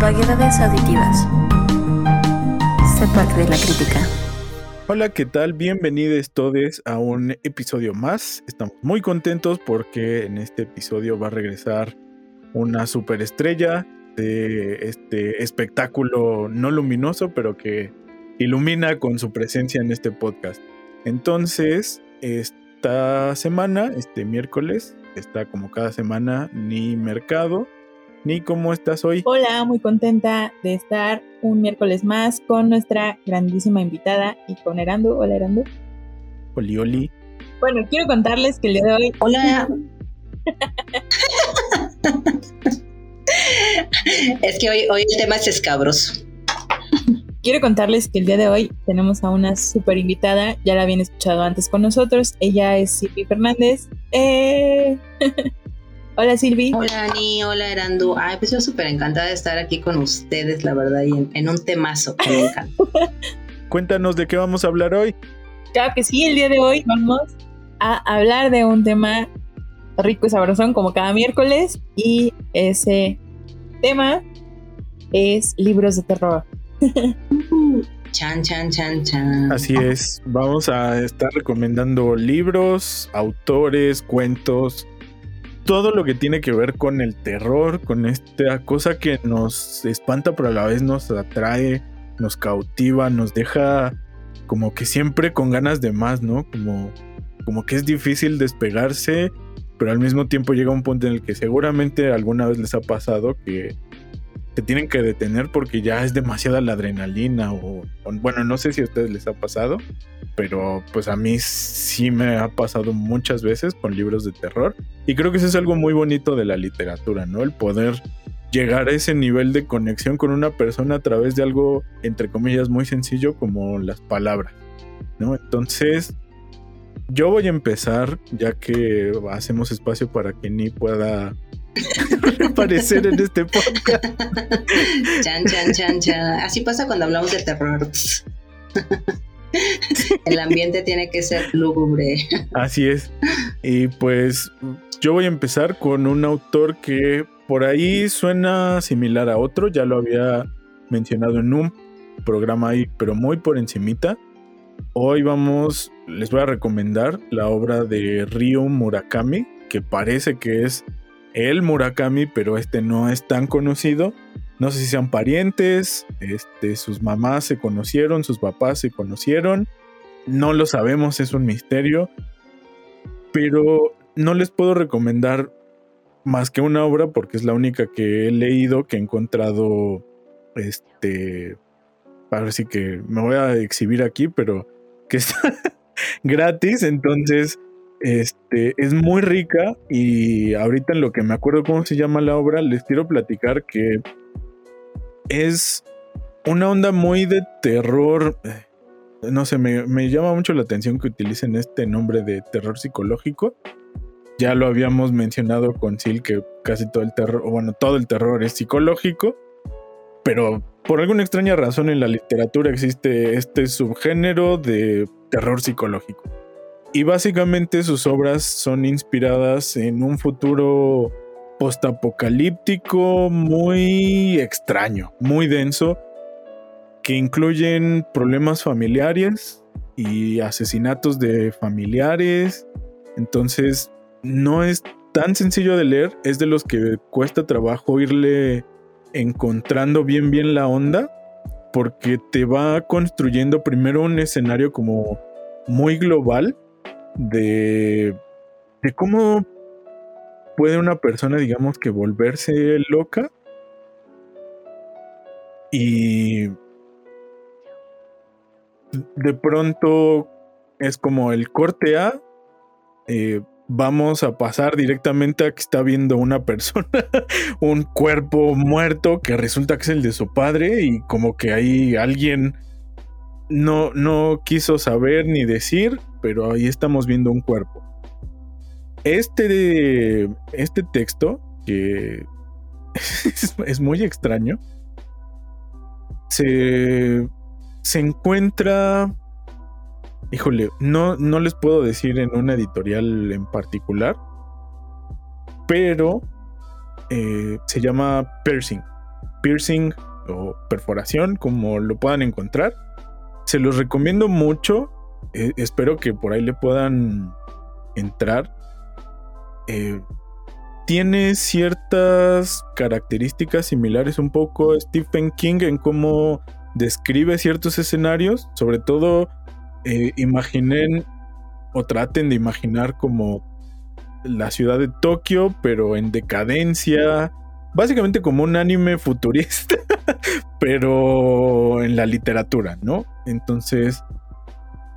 Vaguedades auditivas. De la crítica. Hola, ¿qué tal? Bienvenidos todos a un episodio más. Estamos muy contentos porque en este episodio va a regresar una superestrella de este espectáculo no luminoso, pero que ilumina con su presencia en este podcast. Entonces, esta semana, este miércoles, está como cada semana ni mercado. Ni cómo estás hoy. Hola, muy contenta de estar un miércoles más con nuestra grandísima invitada y con Erando. Hola, Erando. Oli, oli. Bueno, quiero contarles que el día de hoy. Hola. es que hoy, hoy el tema es escabroso. Quiero contarles que el día de hoy tenemos a una súper invitada, ya la habían escuchado antes con nosotros, ella es Silvi Fernández. Eh... hola Silvi. Hola Ani, hola Erandu. Ay, pues yo súper encantada de estar aquí con ustedes, la verdad, y en, un temazo que me encanta. Cuéntanos de qué vamos a hablar hoy. Claro que sí, el día de hoy vamos a hablar de un tema rico y sabrosón como cada miércoles y ese tema es libros de terror. Chan, chan, chan, chan. Así es, vamos a estar recomendando libros, autores, cuentos, todo lo que tiene que ver con el terror, con esta cosa que nos espanta pero a la vez nos atrae, nos cautiva, nos deja como que siempre con ganas de más, ¿no? Como, como que es difícil despegarse, pero al mismo tiempo llega un punto en el que seguramente alguna vez les ha pasado que te tienen que detener porque ya es demasiada la adrenalina o, bueno, no sé si a ustedes les ha pasado, pero pues a mí sí me ha pasado muchas veces con libros de terror y creo que eso es algo muy bonito de la literatura, ¿no? El poder llegar a ese nivel de conexión con una persona a través de algo entre comillas muy sencillo como las palabras, ¿no? Entonces, yo voy a empezar, ya que hacemos espacio para que ni pueda aparecer en este podcast. Chan, chan, chan, chan. Así pasa cuando hablamos de terror. El ambiente tiene que ser lúgubre. Así es. Y pues yo voy a empezar con un autor que por ahí suena similar a otro, ya lo había mencionado en un programa ahí, pero muy por encimita. Hoy vamos, les voy a recomendar la obra de Ryo Murakami, que parece que es el Murakami, pero este no es tan conocido. No sé si sean parientes, este, sus mamás se conocieron, sus papás se conocieron. No lo sabemos, es un misterio. Pero no les puedo recomendar más que una obra porque es la única que he leído, que he encontrado. Este. Ahora sí que me voy a exhibir aquí, pero que está gratis. Entonces, este, es muy rica y ahorita en lo que me acuerdo cómo se llama la obra, les quiero platicar que es una onda muy de terror. Eh, no sé, me, llama mucho la atención que utilicen este nombre de terror psicológico. Ya lo habíamos mencionado con Sil que casi todo el terror, bueno, todo el terror es psicológico, pero por alguna extraña razón en la literatura existe este subgénero de terror psicológico. Y básicamente sus obras son inspiradas en un futuro postapocalíptico muy extraño, muy denso, que incluyen problemas familiares y asesinatos de familiares. Entonces, no es tan sencillo de leer, es de los que cuesta trabajo irle encontrando bien bien la onda, porque te va construyendo primero un escenario como muy global de, de cómo puede una persona, digamos, que volverse loca y de pronto es como el corte A, eh, vamos a pasar directamente a que está viendo una persona, un cuerpo muerto que resulta que es el de su padre y como que hay alguien no, no quiso saber ni decir, pero ahí estamos viendo un cuerpo. Este, este texto, que es, muy extraño, se, se encuentra... Híjole, no, no les puedo decir en una editorial en particular, pero eh, se llama Piercing. piercing o perforación, como lo puedan encontrar. Se los recomiendo mucho. Eh, espero que por ahí le puedan entrar. Eh, tiene ciertas características similares un poco a Stephen King en cómo describe ciertos escenarios. Sobre todo, eh, imaginen o traten de imaginar como la ciudad de Tokio, pero en decadencia. Básicamente como un anime futurista, pero en la literatura, ¿no? Entonces,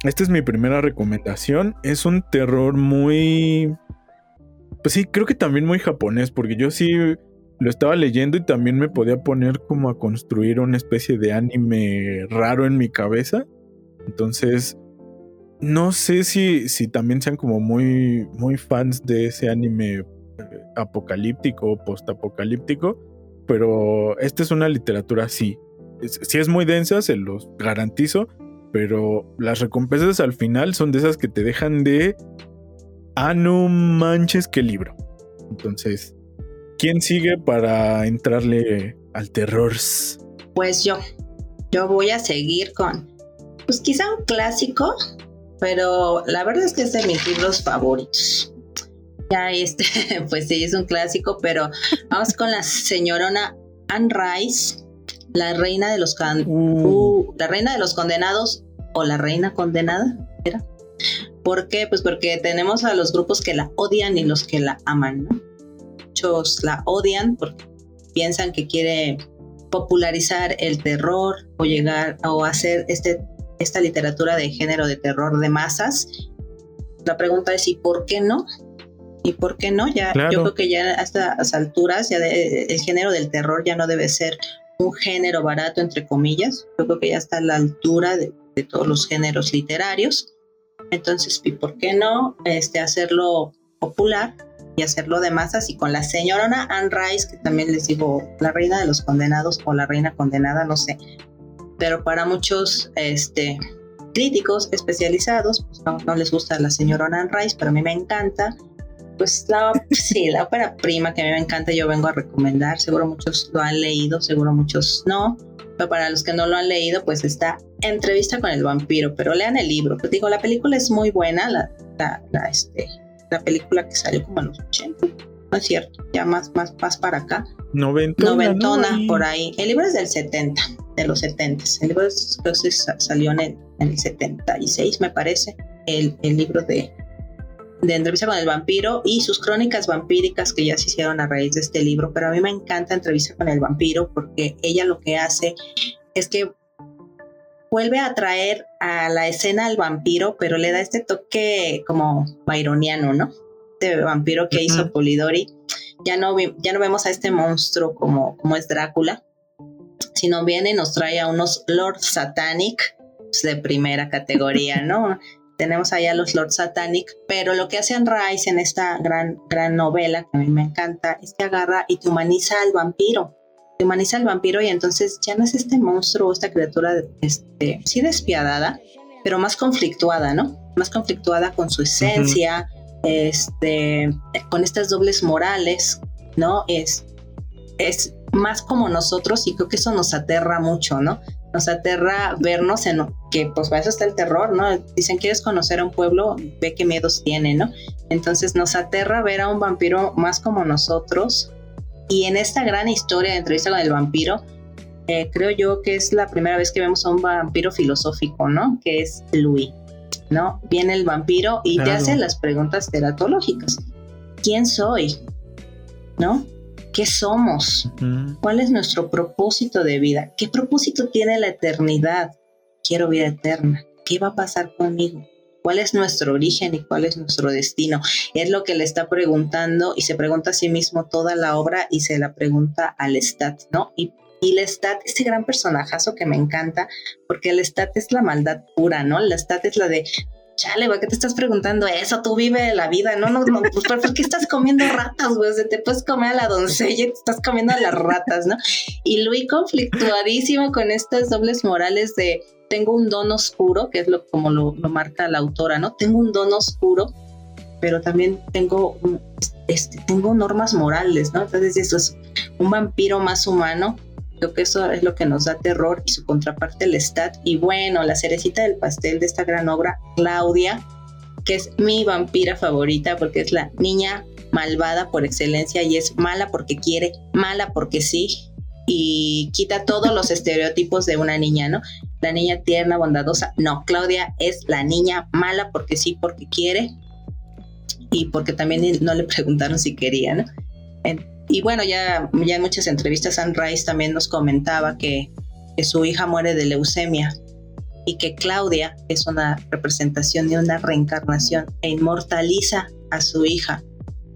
esta es mi primera recomendación. Es un terror muy... Pues sí, creo que también muy japonés, porque yo sí lo estaba leyendo y también me podía poner como a construir una especie de anime raro en mi cabeza. Entonces, no sé si, si también sean como muy, muy fans de ese anime eh, apocalíptico o postapocalíptico, pero esta es una literatura así. Si es muy densa, se los garantizo, pero las recompensas al final son de esas que te dejan de... Ah, no manches, qué libro. Entonces, ¿quién sigue para entrarle al terror? Pues yo. Yo voy a seguir con, pues quizá un clásico, pero la verdad es que es de mis libros favoritos. Ya este, pues sí, es un clásico, pero vamos con la señorona Anne Rice, la reina de los uh. Uh, la reina de los condenados o la reina condenada, ¿era? ¿Por qué? Pues porque tenemos a los grupos que la odian y los que la aman, ¿no? Muchos la odian porque piensan que quiere popularizar el terror o llegar o hacer este esta literatura de género de terror de masas. La pregunta es, ¿y por qué no? ¿Y por qué no? Ya, Yo creo que ya a estas alturas ya el género del terror ya no debe ser un género barato, entre comillas. Yo creo que ya está a la altura de, todos los géneros literarios. Entonces, ¿y por qué no este, hacerlo popular y hacerlo de masas? Y con la señorona Anne Rice, que también les digo, la reina de los condenados o la reina condenada, no sé, pero para muchos este, críticos especializados pues no, les gusta la señora Anne Rice, pero a mí me encanta. Pues la, sí, la ópera prima que a mí me encanta yo vengo a recomendar, seguro muchos lo han leído, seguro muchos no, pero para los que no lo han leído pues está Entrevista con el vampiro, pero lean el libro, pues digo, la película es muy buena, la, la, este, la película que salió como en los 80, no es cierto, ya más, más, más para acá. Noventona. Noventona, por ahí. El libro es del 70 de los 70. El libro salió en el, 76, me parece, el, libro de, de Entrevista con el vampiro y sus crónicas vampíricas que ya se hicieron a raíz de este libro. Pero a mí me encanta Entrevista con el vampiro porque ella lo que hace es que vuelve a traer a la escena al vampiro, pero le da este toque como byroniano, ¿no? Este vampiro que hizo Polidori. Ya no, ya no vemos a este monstruo como, como es Drácula, sino viene y nos trae a unos Lord Satanic pues, de primera categoría, ¿no? Tenemos allá a los Lord Satanic, pero lo que hace Rice en esta gran, gran novela que a mí me encanta es que agarra y te humaniza al vampiro. Te humaniza al vampiro y entonces ya no es este monstruo, esta criatura, este, sí despiadada, pero más conflictuada, ¿no? Más conflictuada con su esencia, este, con estas dobles morales, ¿no? Es, es más como nosotros y creo que eso nos aterra mucho, ¿no? Nos aterra vernos en que pues para eso está el terror, ¿no? Dicen, ¿quieres conocer a un pueblo? Ve qué miedos tiene, ¿no? Entonces nos aterra ver a un vampiro más como nosotros. Y en esta gran historia de entrevista con el vampiro, eh, creo yo que es la primera vez que vemos a un vampiro filosófico, ¿no? Que es Louis, ¿no? Viene el vampiro y te hace las preguntas teratológicas. ¿Quién soy? ¿No? ¿Qué somos? ¿Cuál es nuestro propósito de vida? ¿Qué propósito tiene la eternidad? Quiero vida eterna. ¿Qué va a pasar conmigo? ¿Cuál es nuestro origen y cuál es nuestro destino? Es lo que le está preguntando y se pregunta a sí mismo toda la obra y se la pregunta al Lestat, ¿no? Y, y Lestat, este gran personajazo que me encanta, porque el Lestat es la maldad pura, ¿no? El Lestat es la de chale, güey, ¿qué te estás preguntando eso? Tú vive la vida, no, no, no, pues ¿por qué estás comiendo ratas, güey? O te puedes comer a la doncella te estás comiendo a las ratas, ¿no? Y Luis conflictuadísimo con estas dobles morales de tengo un don oscuro, que es lo como lo, marca la autora, ¿no? Tengo un don oscuro, pero también tengo, este, tengo normas morales, ¿no? Entonces eso es un vampiro más humano Creo que eso es lo que nos da terror y su contraparte el Stat. Y bueno, la cerecita del pastel de esta gran obra, Claudia, que es mi vampira favorita porque es la niña malvada por excelencia y es mala porque quiere, mala porque sí, y quita todos los estereotipos de una niña, ¿no? La niña tierna, bondadosa. No, Claudia es la niña mala porque sí, porque quiere y porque también no le preguntaron si quería, ¿no? Y bueno, ya, ya en muchas entrevistas Anne Rice también nos comentaba que, que su hija muere de leucemia y que Claudia es una representación de una reencarnación e inmortaliza a su hija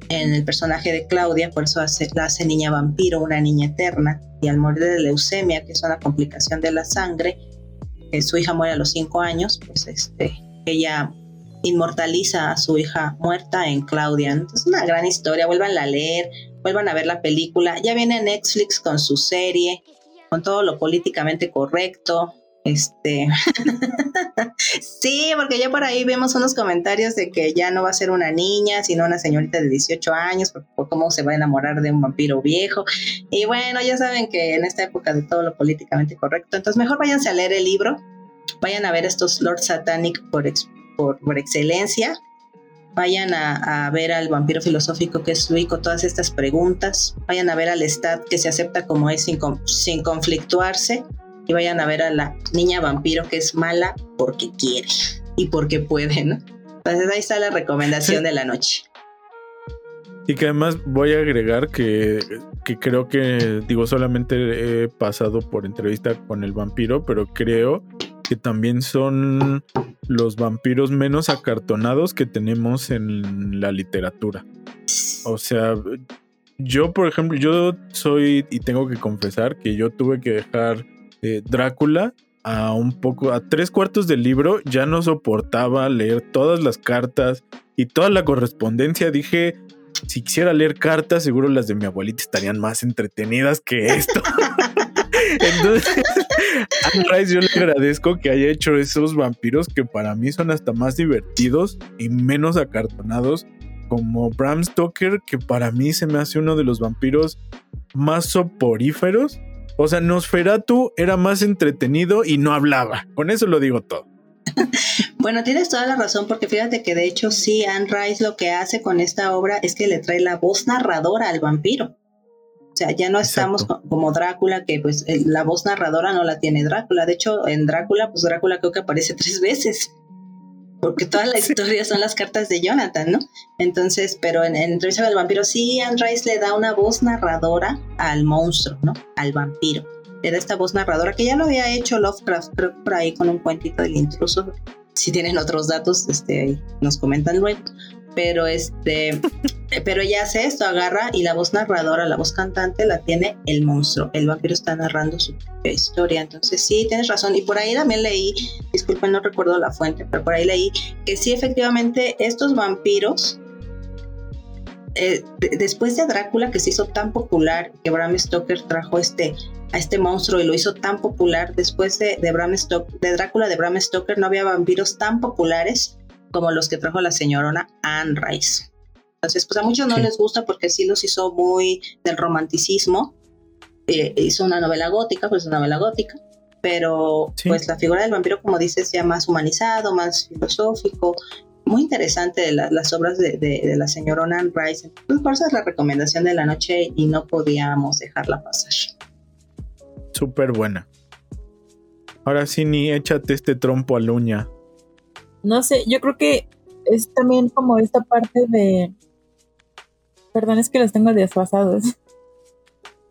en el personaje de Claudia, por eso hace, la hace niña vampiro, una niña eterna, y al morir de leucemia, que es una complicación de la sangre, su hija muere a los cinco años, pues este, ella inmortaliza a su hija muerta en Claudia. Entonces, una gran historia, vuelvan a leer, vuelvan a ver la película. Ya viene Netflix con su serie, con todo lo políticamente correcto, este, sí, porque ya por ahí vemos unos comentarios de que ya no va a ser una niña, sino una señorita de 18 años, por, cómo se va a enamorar de un vampiro viejo. Y bueno, ya saben que en esta época de todo lo políticamente correcto, entonces mejor váyanse a leer el libro, vayan a ver estos Lord Satanic por, por, excelencia, vayan a, ver al vampiro filosófico que es Luis con todas estas preguntas, vayan a ver al Stat que se acepta como es sin, sin conflictuarse y vayan a ver a la niña vampiro que es mala porque quiere y porque puede, ¿no? Entonces ahí está la recomendación de la noche. Y que además voy a agregar que, que, creo que, digo, solamente he pasado por entrevista con el vampiro, pero creo que también son los vampiros menos acartonados que tenemos en la literatura. O sea, yo, por ejemplo, yo soy, y tengo que confesar que yo tuve que dejar Drácula a un poco, a tres cuartos del libro, ya no soportaba leer todas las cartas y toda la correspondencia. Dije, si quisiera leer cartas, seguro las de mi abuelita estarían más entretenidas que esto. Entonces, a Rice yo le agradezco que haya hecho esos vampiros que para mí son hasta más divertidos y menos acartonados, como Bram Stoker, que para mí se me hace uno de los vampiros más soporíferos o sea, Nosferatu era más entretenido y no hablaba. Con eso lo digo todo. bueno, tienes toda la razón, porque fíjate que de hecho sí, Anne Rice lo que hace con esta obra es que le trae la voz narradora al vampiro. O sea, ya no estamos como Drácula, que pues la voz narradora no la tiene Drácula. De hecho, en Drácula, pues Drácula creo que aparece tres veces porque toda la historia son las cartas de Jonathan, ¿no? Entonces, pero en, en Entrevista del Vampiro, sí, Anne Rice le da una voz narradora al monstruo, ¿no? Al vampiro. Le da esta voz narradora que ya lo había hecho Lovecraft, creo por ahí con un cuentito del intruso. Si tienen otros datos, este, nos comentan luego pero este, pero ella hace esto, agarra y la voz narradora, la voz cantante la tiene el monstruo. El vampiro está narrando su historia. Entonces sí, tienes razón. Y por ahí también leí, disculpen, no recuerdo la fuente, pero por ahí leí que sí, efectivamente, estos vampiros, eh, después de Drácula, que se hizo tan popular, que Bram Stoker trajo este a este monstruo y lo hizo tan popular, después de, de, Bram Stoker, de Drácula de Bram Stoker no había vampiros tan populares como los que trajo la señorona Anne Rice. Entonces, pues a muchos no les gusta porque sí los hizo muy del romanticismo. Eh, hizo una novela gótica, pues una novela gótica, pero pues la figura del vampiro, como dices, ya más humanizado, más filosófico, muy interesante de las obras de, la señorona Anne Rice. Entonces, por eso es la recomendación de la noche y no podíamos dejarla pasar. Súper buena. Ahora sí, ni échate este trompo a la uña no sé, yo creo que es también como esta parte de... Perdón, es que los tengo desfasados.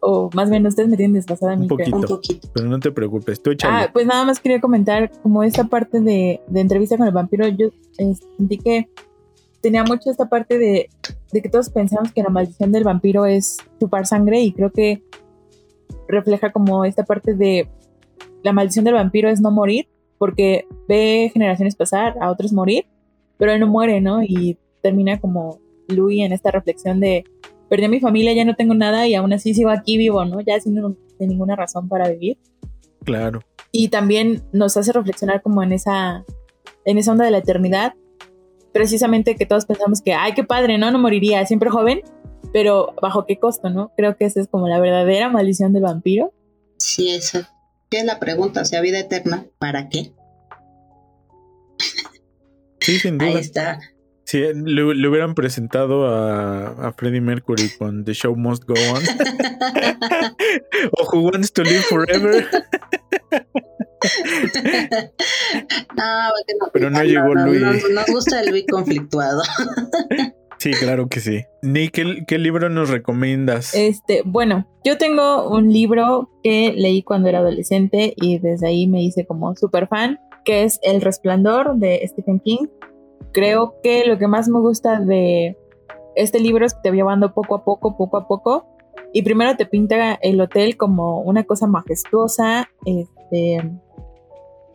o más bien ustedes me tienen desfasada a mí. Un poquito, un poquito. Pero no te preocupes, estoy echando. Ah, pues nada más quería comentar como esta parte de, entrevista con el vampiro. Yo eh, sentí que tenía mucho esta parte de, de que todos pensamos que la maldición del vampiro es chupar sangre y creo que refleja como esta parte de la maldición del vampiro es no morir porque ve generaciones pasar, a otros morir, pero él no muere, ¿no? Y termina como Louis en esta reflexión de, perdí a mi familia, ya no tengo nada y aún así sigo aquí vivo, ¿no? Ya sin, ninguna razón para vivir. Claro. Y también nos hace reflexionar como en esa, en esa onda de la eternidad, precisamente que todos pensamos que, ay, qué padre, ¿no? No moriría, siempre joven, pero bajo qué costo, ¿no? Creo que esa es como la verdadera maldición del vampiro. Sí, eso. ¿Qué es la pregunta? O sea, vida eterna, ¿para qué? Sí, sin duda. Ahí está. Si le, le hubieran presentado a, a Freddie Mercury con The Show Must Go On. o Who Wants to Live Forever. No, no, Pero no llegó Luis. Nos, nos gusta el Luis conflictuado. Sí, claro que sí. Nick, ¿qué, libro nos recomiendas? Este, bueno, yo tengo un libro que leí cuando era adolescente y desde ahí me hice como súper fan, que es El Resplandor de Stephen King. Creo que lo que más me gusta de este libro es que te va llevando poco a poco, poco a poco. Y primero te pinta el hotel como una cosa majestuosa. Este,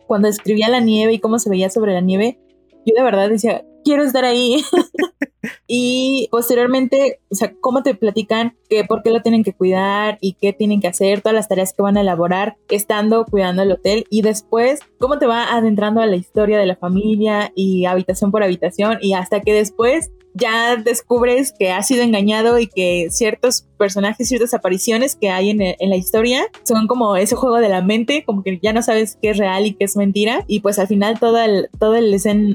cuando escribía la nieve y cómo se veía sobre la nieve, yo de verdad decía, quiero estar ahí. y posteriormente, o sea, cómo te platican que por qué lo tienen que cuidar y qué tienen que hacer, todas las tareas que van a elaborar estando cuidando el hotel y después cómo te va adentrando a la historia de la familia y habitación por habitación y hasta que después ya descubres que has sido engañado y que ciertos personajes, ciertas apariciones que hay en, la historia son como ese juego de la mente, como que ya no sabes qué es real y qué es mentira. Y pues al final toda, el, toda el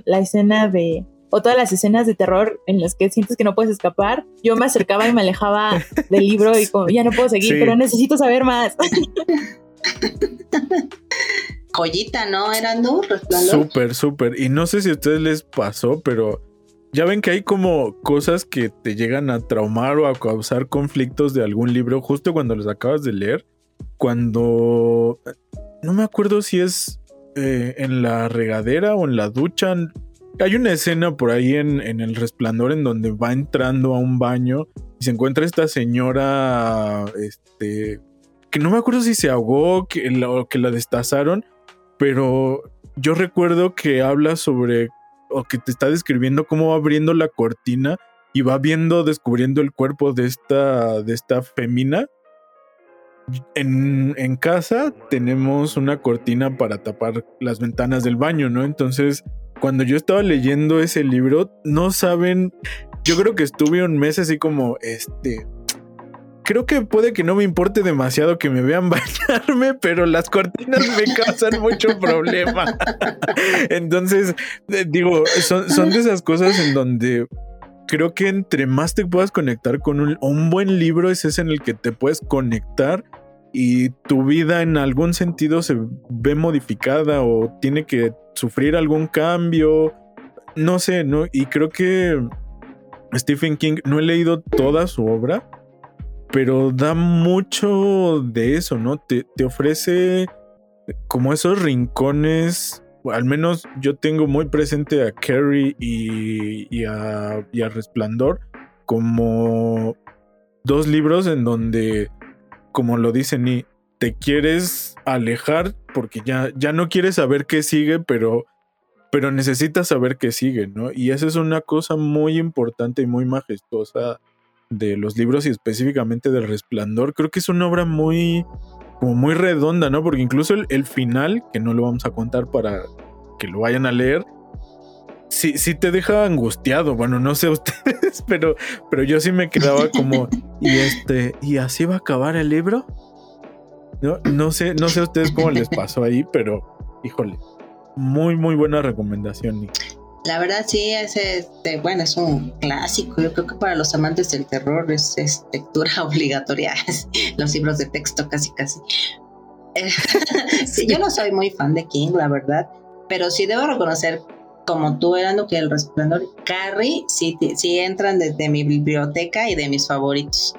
la escena de, o todas las escenas de terror en las que sientes que no puedes escapar, yo me acercaba y me alejaba del libro y como, ya no puedo seguir, sí. pero necesito saber más. Joyita, ¿no? Era no Súper, súper. Y no sé si a ustedes les pasó, pero ya ven que hay como cosas que te llegan a traumar o a causar conflictos de algún libro justo cuando los acabas de leer. Cuando... No me acuerdo si es eh, en la regadera o en la ducha. Hay una escena por ahí en, en, El Resplandor en donde va entrando a un baño y se encuentra esta señora, este, que no me acuerdo si se ahogó que o que la destazaron, pero yo recuerdo que habla sobre, o que te está describiendo cómo va abriendo la cortina y va viendo, descubriendo el cuerpo de esta, de esta femina. En, en casa tenemos una cortina para tapar las ventanas del baño, ¿no? Entonces cuando yo estaba leyendo ese libro, no saben, yo creo que estuve un mes así como, este, creo que puede que no me importe demasiado que me vean bañarme, pero las cortinas me causan mucho problema. Entonces, digo, son, son, de esas cosas en donde creo que entre más te puedas conectar con un buen libro, es ese en el que te puedes conectar y tu vida en algún sentido se ve modificada o tiene que sufrir algún cambio, no sé, ¿no? Y creo que Stephen King, no he leído toda su obra, pero da mucho de eso, ¿no? Te, te ofrece como esos rincones, al menos yo tengo muy presente a Carrie y, y, a, y a Resplandor como dos libros en donde como lo dice Ni, te quieres alejar porque ya, ya no quieres saber qué sigue, pero, pero necesitas saber qué sigue, ¿no? Y esa es una cosa muy importante y muy majestuosa de los libros y específicamente del Resplandor. Creo que es una obra muy, como muy redonda, ¿no? Porque incluso el, el final, que no lo vamos a contar para que lo vayan a leer, sí, sí te deja angustiado. Bueno, no sé ustedes, pero, pero yo sí me quedaba como, y este, ¿y así va a acabar el libro? No, no sé, no sé a ustedes cómo les pasó ahí, pero híjole, muy, muy buena recomendación. La verdad sí, es este, bueno, es un clásico. Yo creo que para los amantes del terror es, es lectura obligatoria. los libros de texto casi casi. sí, yo no soy muy fan de King, la verdad, pero sí debo reconocer como tú, Erando, que el resplandor, Carrie, sí, sí entran desde mi biblioteca y de mis favoritos.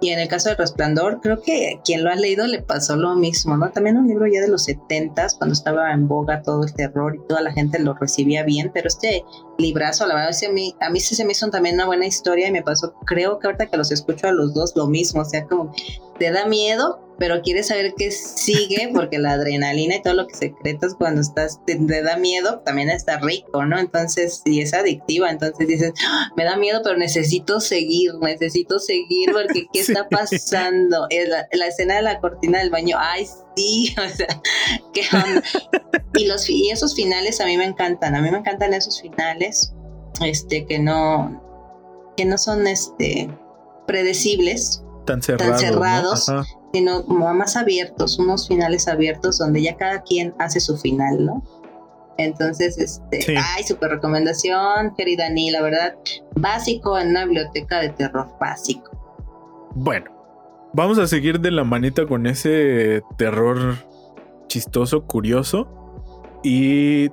Y en el caso del resplandor, creo que quien lo ha leído le pasó lo mismo, ¿no? También un libro ya de los setentas, cuando estaba en boga todo el terror y toda la gente lo recibía bien, pero este librazo, la verdad a mí, a mí sí se me hizo también una buena historia y me pasó, creo que ahorita que los escucho a los dos, lo mismo, o sea, como te da miedo, pero quieres saber qué sigue porque la adrenalina y todo lo que secretas cuando estás te, te, da miedo también está rico, ¿no? Entonces, sí es adictiva, entonces dices, ¡Ah! me da miedo, pero necesito seguir, necesito seguir porque ¿qué sí. está pasando? La, la, escena de la cortina del baño, ay, sí, o sea, ¿qué onda? y, los, y esos finales a mí me encantan, a mí me encantan esos finales, este, que no, que no son, este, predecibles, tan, cerrado, tan cerrados. ¿no? Sino como más abiertos, unos finales abiertos donde ya cada quien hace su final, ¿no? Entonces, este, ay, super recomendación, querida Ni, la verdad, básico en una biblioteca de terror básico. Bueno, vamos a seguir de la manita con ese terror chistoso, curioso. Y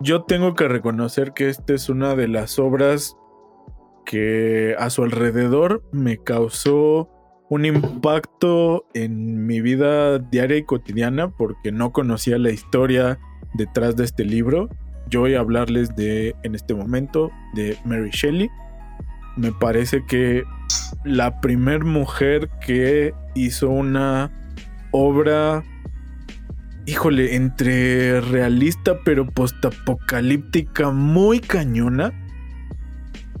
yo tengo que reconocer que esta es una de las obras que a su alrededor me causó un impacto en mi vida diaria y cotidiana porque no conocía la historia detrás de este libro. Yo voy a hablarles de, en este momento, de Mary Shelley. Me parece que la primer mujer que hizo una obra, híjole, entre realista pero postapocalíptica muy cañona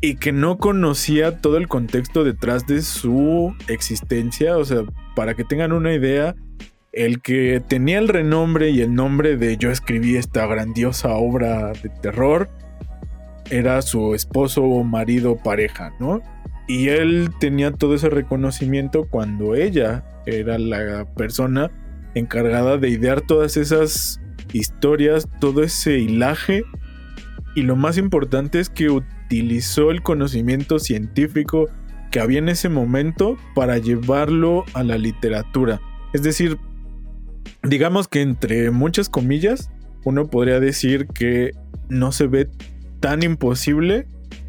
y que no conocía todo el contexto detrás de su existencia. O sea, para que tengan una idea, el que tenía el renombre y el nombre de yo escribí esta grandiosa obra de terror era su esposo o marido pareja, ¿no? Y él tenía todo ese reconocimiento cuando ella era la persona encargada de idear todas esas historias, todo ese hilaje. Y lo más importante es que utilizó el conocimiento científico que había en ese momento para llevarlo a la literatura. Es decir, digamos que entre muchas comillas, uno podría decir que no se ve tan imposible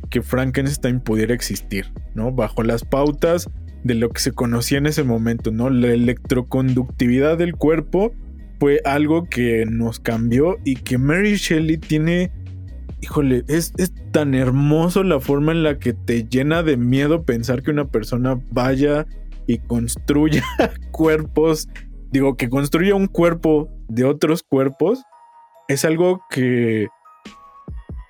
que Frankenstein pudiera existir, ¿no? Bajo las pautas de lo que se conocía en ese momento, ¿no? La electroconductividad del cuerpo fue algo que nos cambió y que Mary Shelley tiene, híjole, es, es tan hermoso la forma en la que te llena de miedo pensar que una persona vaya y construya cuerpos digo, que construya un cuerpo de otros cuerpos es algo que,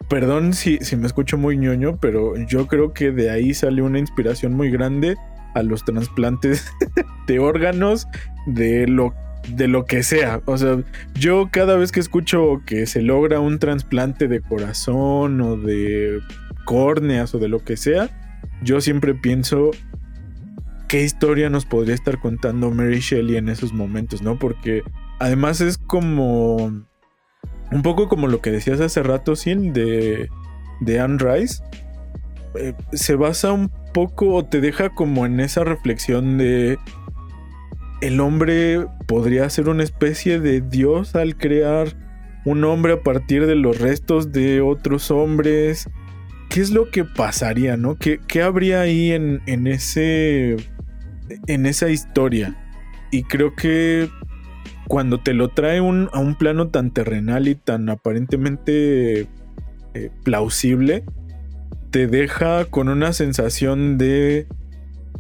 perdón si, si me escucho muy ñoño, pero yo creo que de ahí sale una inspiración muy grande a los trasplantes de órganos, de lo de lo que sea. O sea, yo cada vez que escucho que se logra un trasplante de corazón o de córneas o de lo que sea, yo siempre pienso qué historia nos podría estar contando Mary Shelley en esos momentos, ¿no? Porque además es como un poco como lo que decías hace rato, Sin, de, de Anne Rice. Eh, se basa un poco o te deja como en esa reflexión de el hombre podría ser una especie de dios al crear un hombre a partir de los restos de otros hombres. ¿Qué es lo que pasaría, no? ¿Qué, qué habría ahí en, en ese en esa historia. Y creo que cuando te lo trae a un plano tan terrenal y tan aparentemente eh, plausible, te deja con una sensación de,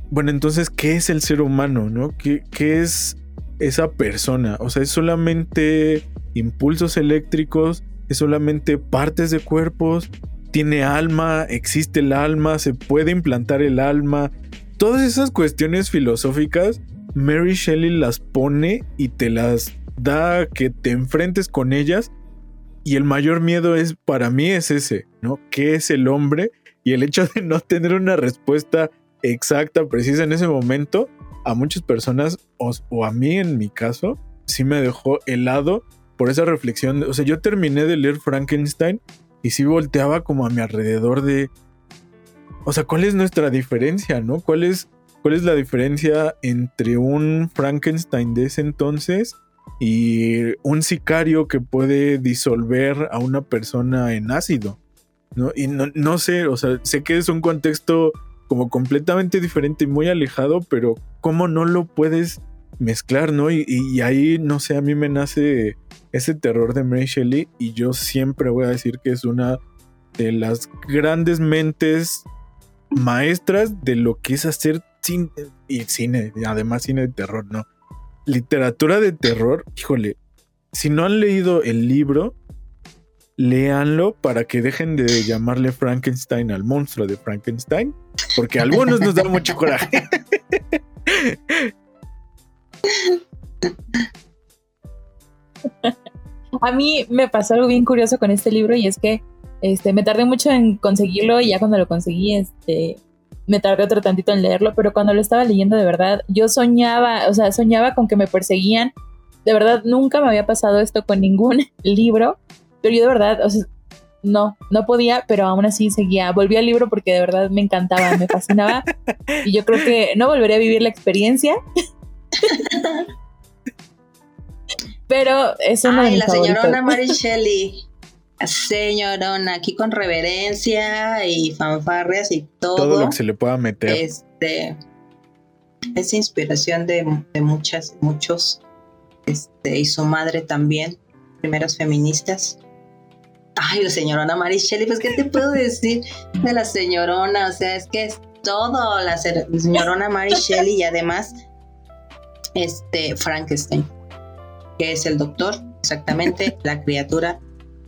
bueno, entonces, ¿qué es el ser humano? ¿no? ¿Qué, ¿Qué es esa persona? O sea, es solamente impulsos eléctricos, es solamente partes de cuerpos, tiene alma, existe el alma, se puede implantar el alma, todas esas cuestiones filosóficas, Mary Shelley las pone y te las da que te enfrentes con ellas. Y el mayor miedo es, para mí, es ese, ¿no? ¿Qué es el hombre? Y el hecho de no tener una respuesta exacta, precisa en ese momento, a muchas personas, o, a mí en mi caso, sí me dejó helado por esa reflexión. O sea, yo terminé de leer Frankenstein y sí volteaba como a mi alrededor de, o sea, ¿cuál es nuestra diferencia, no? ¿Cuál es, cuál es la diferencia entre un Frankenstein de ese entonces y un sicario que puede disolver a una persona en ácido? ¿no? Y no, sé, o sea, sé que es un contexto como completamente diferente y muy alejado, pero ¿cómo no lo puedes mezclar, no? Y, y, ahí, no sé, a mí me nace ese terror de Mary Shelley y yo siempre voy a decir que es una de las grandes mentes maestras de lo que es hacer cine y cine, además cine de terror, no. Literatura de terror, híjole, si no han leído el libro, léanlo para que dejen de llamarle Frankenstein al monstruo de Frankenstein, porque a algunos nos da mucho coraje. A mí me pasó algo bien curioso con este libro y es que este, me tardé mucho en conseguirlo y ya cuando lo conseguí, este, me tardé otro tantito en leerlo, pero cuando lo estaba leyendo de verdad, yo soñaba, o sea, soñaba con que me perseguían. De verdad, nunca me había pasado esto con ningún libro, pero yo de verdad, o sea, no, no podía, pero aún así seguía. Volví al libro porque de verdad me encantaba, me fascinaba. y yo creo que no volveré a vivir la experiencia. pero es una Ay, la señorona Mary Shelley. Señorona, aquí con reverencia y fanfarrias y todo. Todo lo que se le pueda meter. Este es inspiración de, de muchas, muchos, este, y su madre también, primeros feministas. Ay, la señorona Mary Shelley, pues qué te puedo decir de la señorona, o sea, es que es todo la señorona Mary Shelley y además este Frankenstein, que es el doctor, exactamente, la criatura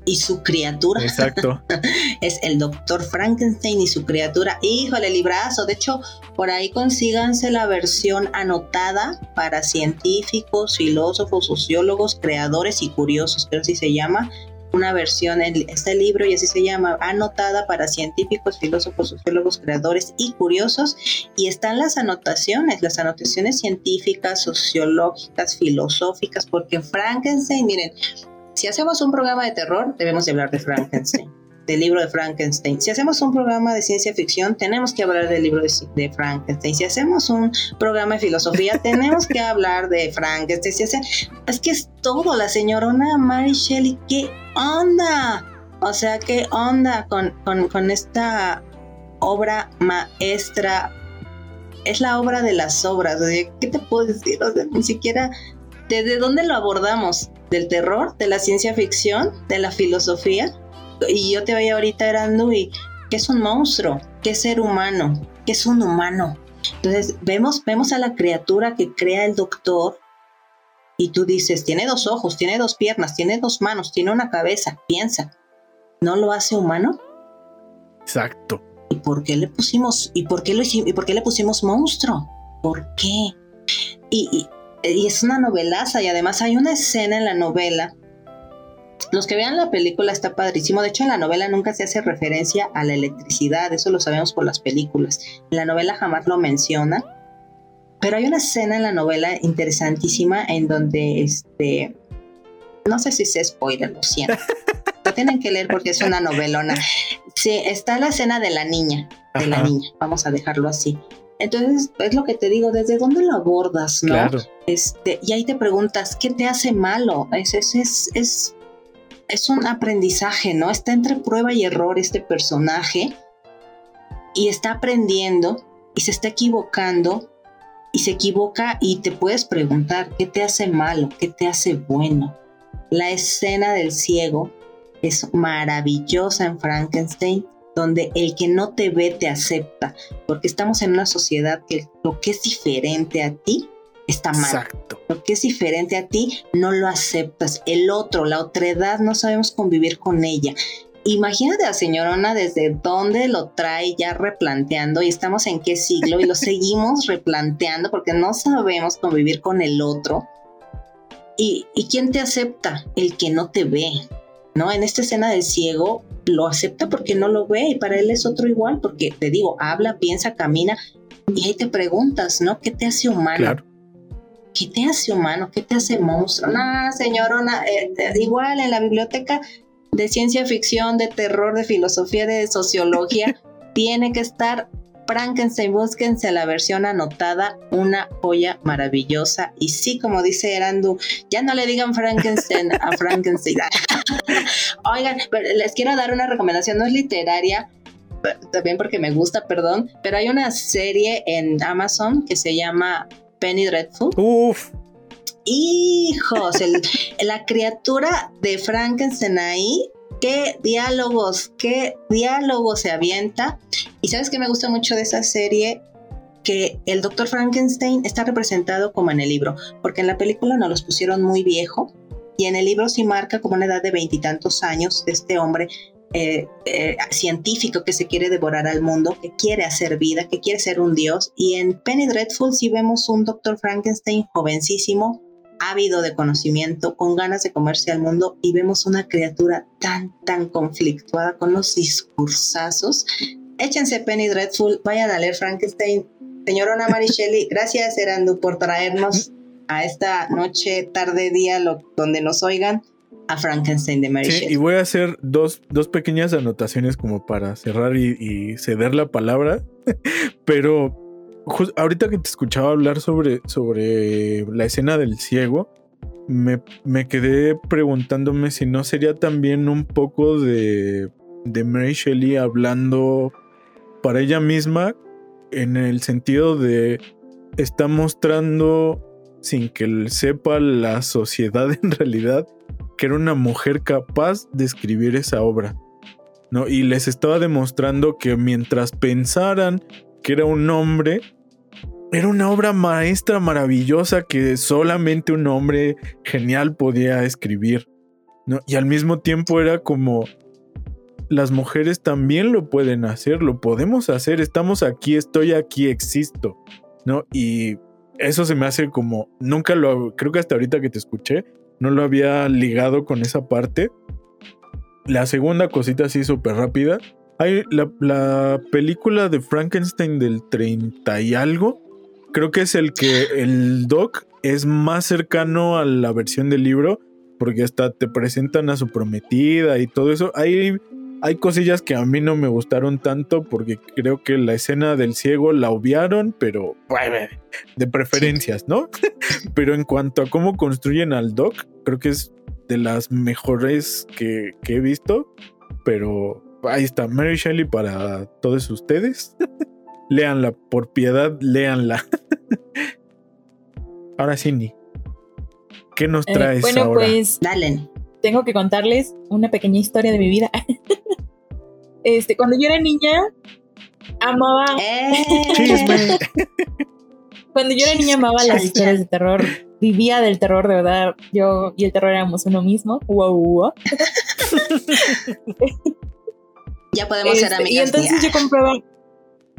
y su criatura. Exacto. es el doctor Frankenstein y su criatura. Híjole, librazo. De hecho, por ahí consíganse la versión anotada para científicos, filósofos, sociólogos, creadores y curiosos, creo así se llama. Una versión, en este libro y así se llama, anotada para científicos, filósofos, sociólogos, creadores y curiosos. Y están las anotaciones, las anotaciones científicas, sociológicas, filosóficas, porque Frankenstein, miren, si hacemos un programa de terror, debemos de hablar de Frankenstein, del libro de Frankenstein. Si hacemos un programa de ciencia ficción, tenemos que hablar del libro de, Frankenstein. Si hacemos un programa de filosofía, tenemos que hablar de Frankenstein. Si es que es todo, la señorona Mary Shelley, ¿qué onda? O sea, ¿qué onda con, con, esta obra maestra? Es la obra de las obras. ¿Qué te puedo decir? O sea, ni siquiera... ¿Desde dónde lo abordamos? del terror, de la ciencia ficción, de la filosofía. Y yo te veía ahorita, Erandu, y ¿qué es un monstruo? ¿Qué es ser humano? ¿Qué es un humano? Entonces vemos, vemos a la criatura que crea el doctor y tú dices, tiene dos ojos, tiene dos piernas, tiene dos manos, tiene una cabeza, piensa, ¿no lo hace humano? Exacto. ¿Y por qué le pusimos, y por qué lo y por qué le pusimos monstruo? ¿Por qué? y, y es una novelaza y además hay una escena en la novela. Los que vean la película está padrísimo. De hecho, en la novela nunca se hace referencia a la electricidad, eso lo sabemos por las películas. En la novela jamás lo menciona. Pero hay una escena en la novela interesantísima en donde este. No sé si se spoiler, lo siento. Lo tienen que leer porque es una novelona. Sí, está la escena de la niña, de la niña, vamos a dejarlo así. Entonces, es lo que te digo, ¿desde dónde lo abordas, no? Claro. Este, y ahí te preguntas, ¿qué te hace malo? Es, es, es, es, es un aprendizaje, ¿no? Está entre prueba y error este personaje y está aprendiendo y se está equivocando y se equivoca y te puedes preguntar, ¿qué te hace malo? ¿Qué te hace bueno? La escena del ciego es maravillosa en Frankenstein donde el que no te ve te acepta, porque estamos en una sociedad que lo que es diferente a ti está mal. Exacto. Lo que es diferente a ti no lo aceptas. El otro, la otredad, no sabemos convivir con ella. Imagínate a señorona desde dónde lo trae ya replanteando y estamos en qué siglo y lo seguimos replanteando porque no sabemos convivir con el otro. ¿Y, ¿Y quién te acepta? El que no te ve, ¿no? En esta escena del ciego lo acepta porque no lo ve y para él es otro igual, porque te digo, habla, piensa, camina y ahí te preguntas, ¿no? ¿Qué te hace humano? ¿Qué te hace humano? ¿Qué te hace monstruo? No, señorona, eh, eh, igual en la biblioteca de ciencia ficción, de terror, de filosofía, de sociología, tiene que estar Frankenstein, búsquense la versión anotada, una joya maravillosa. Y sí, como dice Erandu, ya no le digan Frankenstein a Frankenstein. Oigan, les quiero dar una recomendación, no es literaria, también porque me gusta, perdón, pero hay una serie en Amazon que se llama Penny Dreadful. Uf. Hijos, la criatura de Frankenstein ahí qué diálogos, qué diálogos se avienta. Y sabes que me gusta mucho de esa serie que el doctor Frankenstein está representado como en el libro, porque en la película nos los pusieron muy viejo y en el libro sí marca como una edad de veintitantos años de este hombre eh, eh, científico que se quiere devorar al mundo, que quiere hacer vida, que quiere ser un dios. Y en Penny Dreadful sí vemos un doctor Frankenstein jovencísimo, ávido de conocimiento, con ganas de comerse al mundo y vemos una criatura tan, tan conflictuada con los discursazos échense Penny Dreadful, vayan a leer Frankenstein. Señorona Mary Shelley, gracias Erandu por traernos a esta noche, tarde, día, lo, donde nos oigan a Frankenstein de Mary Sí, Shelley. y voy a hacer dos, dos pequeñas anotaciones como para cerrar y, y ceder la palabra. Pero ahorita que te escuchaba hablar sobre, sobre la escena del ciego, me, me quedé preguntándome si no sería también un poco de, de Mary Shelley hablando para ella misma en el sentido de está mostrando sin que él sepa la sociedad en realidad que era una mujer capaz de escribir esa obra. ¿no? Y les estaba demostrando que mientras pensaran que era un hombre, era una obra maestra maravillosa que solamente un hombre genial podía escribir. ¿no? Y al mismo tiempo era como, las mujeres también lo pueden hacer, lo podemos hacer, estamos aquí, estoy aquí, existo. ¿no? Y eso se me hace como, nunca lo, creo que hasta ahorita que te escuché, no lo había ligado con esa parte. La segunda cosita así súper rápida. Hay la, la película de Frankenstein del 30 y algo. Creo que es el que el doc es más cercano a la versión del libro. Porque hasta te presentan a su prometida y todo eso. Hay, hay cosillas que a mí no me gustaron tanto. Porque creo que la escena del ciego la obviaron. Pero bueno, de preferencias, ¿no? pero en cuanto a cómo construyen al doc, creo que es de las mejores que, que he visto. Pero ahí está, Mary Shelley para todos ustedes. léanla, por piedad, léanla. ahora sí, Ni. ¿Qué nos Eh, traes bueno, ahora? pues Dale. tengo que contarles una pequeña historia de mi vida. Este, cuando yo era niña, amaba. ¡Eh! Cuando yo era niña amaba las historias de terror. Vivía del terror, de verdad. Yo y el terror éramos uno mismo. Wow, wow. Ya podemos ser Este, y amigas. entonces yo compraba.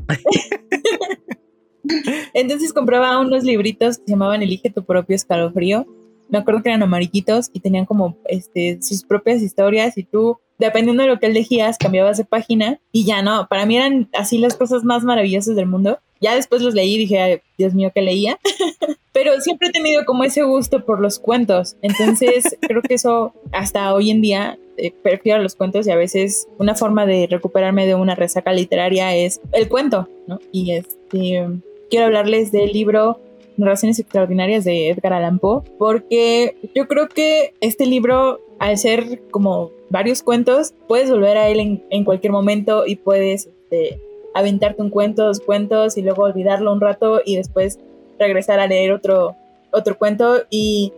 entonces compraba unos libritos que se llamaban Elige tu propio escalofrío. Me acuerdo que eran amarillitos y tenían como este, sus propias historias y tú, dependiendo de lo que elegías, cambiabas de página y ya no. Para mí eran así las cosas más maravillosas del mundo. Ya después los leí y dije, "Ay, Dios mío, que leía. Pero siempre he tenido como ese gusto por los cuentos. Entonces creo que eso hasta hoy en día eh, prefiero los cuentos y a veces una forma de recuperarme de una resaca literaria es el cuento, ¿no? Y este, quiero hablarles del libro Narraciones Extraordinarias de Edgar Allan Poe, porque yo creo que este libro, al ser como varios cuentos, puedes volver a él en, en cualquier momento y puedes este, aventarte un cuento, dos cuentos y luego olvidarlo un rato y después regresar a leer otro, otro cuento. Y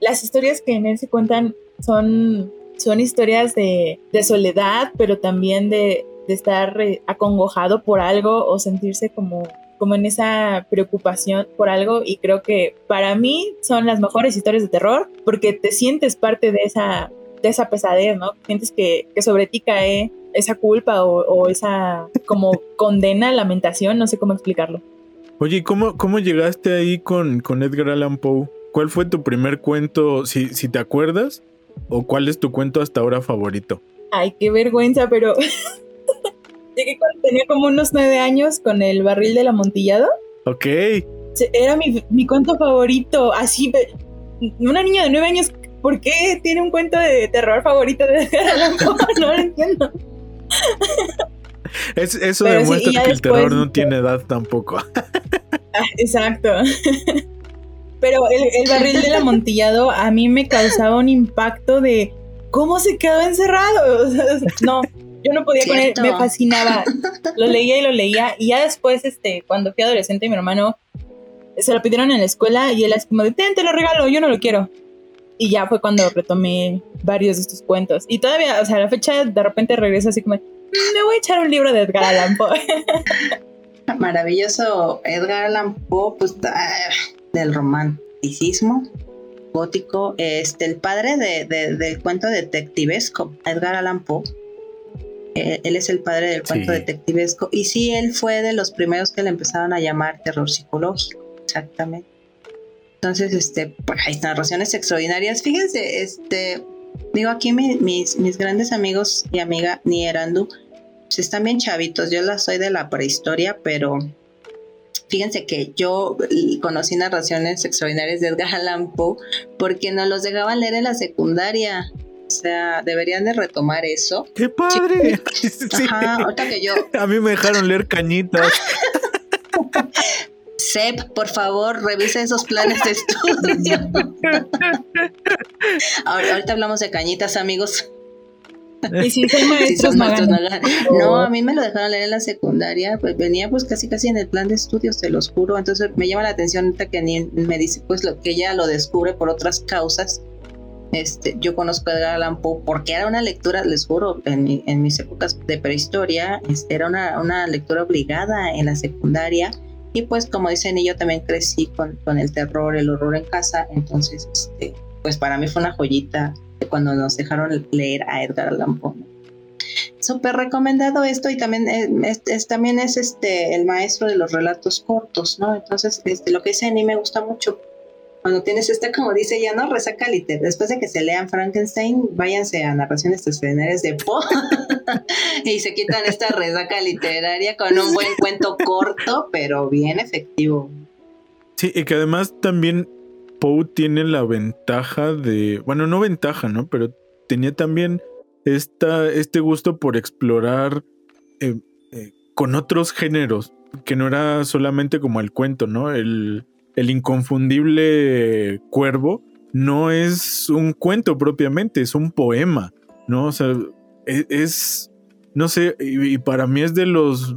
las historias que en él se cuentan son, son historias de, de soledad, pero también de, de estar eh, acongojado por algo o sentirse como, como en esa preocupación por algo. Y creo que para mí son las mejores historias de terror porque te sientes parte de esa, de esa pesadez, ¿no? Sientes que, que sobre ti cae esa culpa o, o esa como condena, lamentación, no sé cómo explicarlo. Oye, ¿y ¿cómo, ¿cómo llegaste ahí con, con Edgar Allan Poe? ¿Cuál fue tu primer cuento, si, si te acuerdas? ¿O cuál es tu cuento hasta ahora favorito? Ay, qué vergüenza, pero llegué cuando tenía como unos nueve años con el barril del amontillado. Ok. Era mi, mi cuento favorito. Así, una niña de nueve años, ¿por qué tiene un cuento de terror favorito de? No lo entiendo. Es, eso Pero demuestra que el terror no tiene edad tampoco. Ah, exacto. Pero el, el barril del amontillado a mí me causaba un impacto de cómo se quedó encerrado. No, yo no podía con él, me fascinaba. Lo leía y lo leía. Y ya después, este, cuando fui adolescente, mi hermano se lo pidieron en la escuela y él así como de, ten, te lo regalo, yo no lo quiero. Y ya fue cuando retomé varios de estos cuentos. Y todavía, o sea, a la fecha de repente regreso así como, "Mm, me voy a echar un libro de Edgar Allan Poe. Maravilloso Edgar Allan Poe, pues ah, del romanticismo gótico, este, el padre de, de- del cuento detectivesco, Edgar Allan Poe. Eh, él es el padre del cuento Sí. detectivesco. Y sí, él fue de los primeros que le empezaron a llamar terror psicológico, exactamente. Entonces, este, pues hay narraciones extraordinarias. Fíjense, este, digo aquí mi- mis, mis grandes amigos y amiga Nierandu pues están bien chavitos. Yo la soy de la prehistoria, pero fíjense que yo conocí narraciones extraordinarias de Edgar Allan Poe porque nos los dejaban leer en la secundaria. O sea, deberían de retomar eso. ¡Qué padre! Ajá, ahorita que yo. A mí me dejaron leer cañitas. Sep, por favor, revisa esos planes de estudio. ahorita hablamos de cañitas, amigos. Y si son maestros, no, no, a mí me lo dejaron leer en la secundaria, pues venía pues casi casi en el plan de estudios, te los juro. Entonces me llama la atención que ni me dice pues lo que ella lo descubre por otras causas. Este, yo conozco a Edgar Allan Poe porque era una lectura, les juro, en, en mis épocas de prehistoria, este, era una, una lectura obligada en la secundaria y pues como dicen, yo también crecí con, con el terror, el horror en casa, entonces este, pues para mí fue una joyita cuando nos dejaron leer a Edgar Allan Poe. Súper recomendado esto y también es, también es este el maestro de los relatos cortos, ¿no? Entonces, este, lo que dice a mí me gusta mucho cuando tienes este, como dice ya, ¿no? Resaca literaria. Después de que se lean Frankenstein, váyanse a narraciones extraordinarias de Poe y se quitan esta resaca literaria con un buen cuento corto, pero bien efectivo. Sí, y que además también Poe tiene la ventaja de, bueno, no ventaja, ¿no? Pero tenía también esta, este gusto por explorar eh, eh, con otros géneros, que no era solamente como el cuento, ¿no? El, el inconfundible cuervo no es un cuento propiamente, es un poema, ¿no? O sea, e, es, no sé, y, para mí es de los,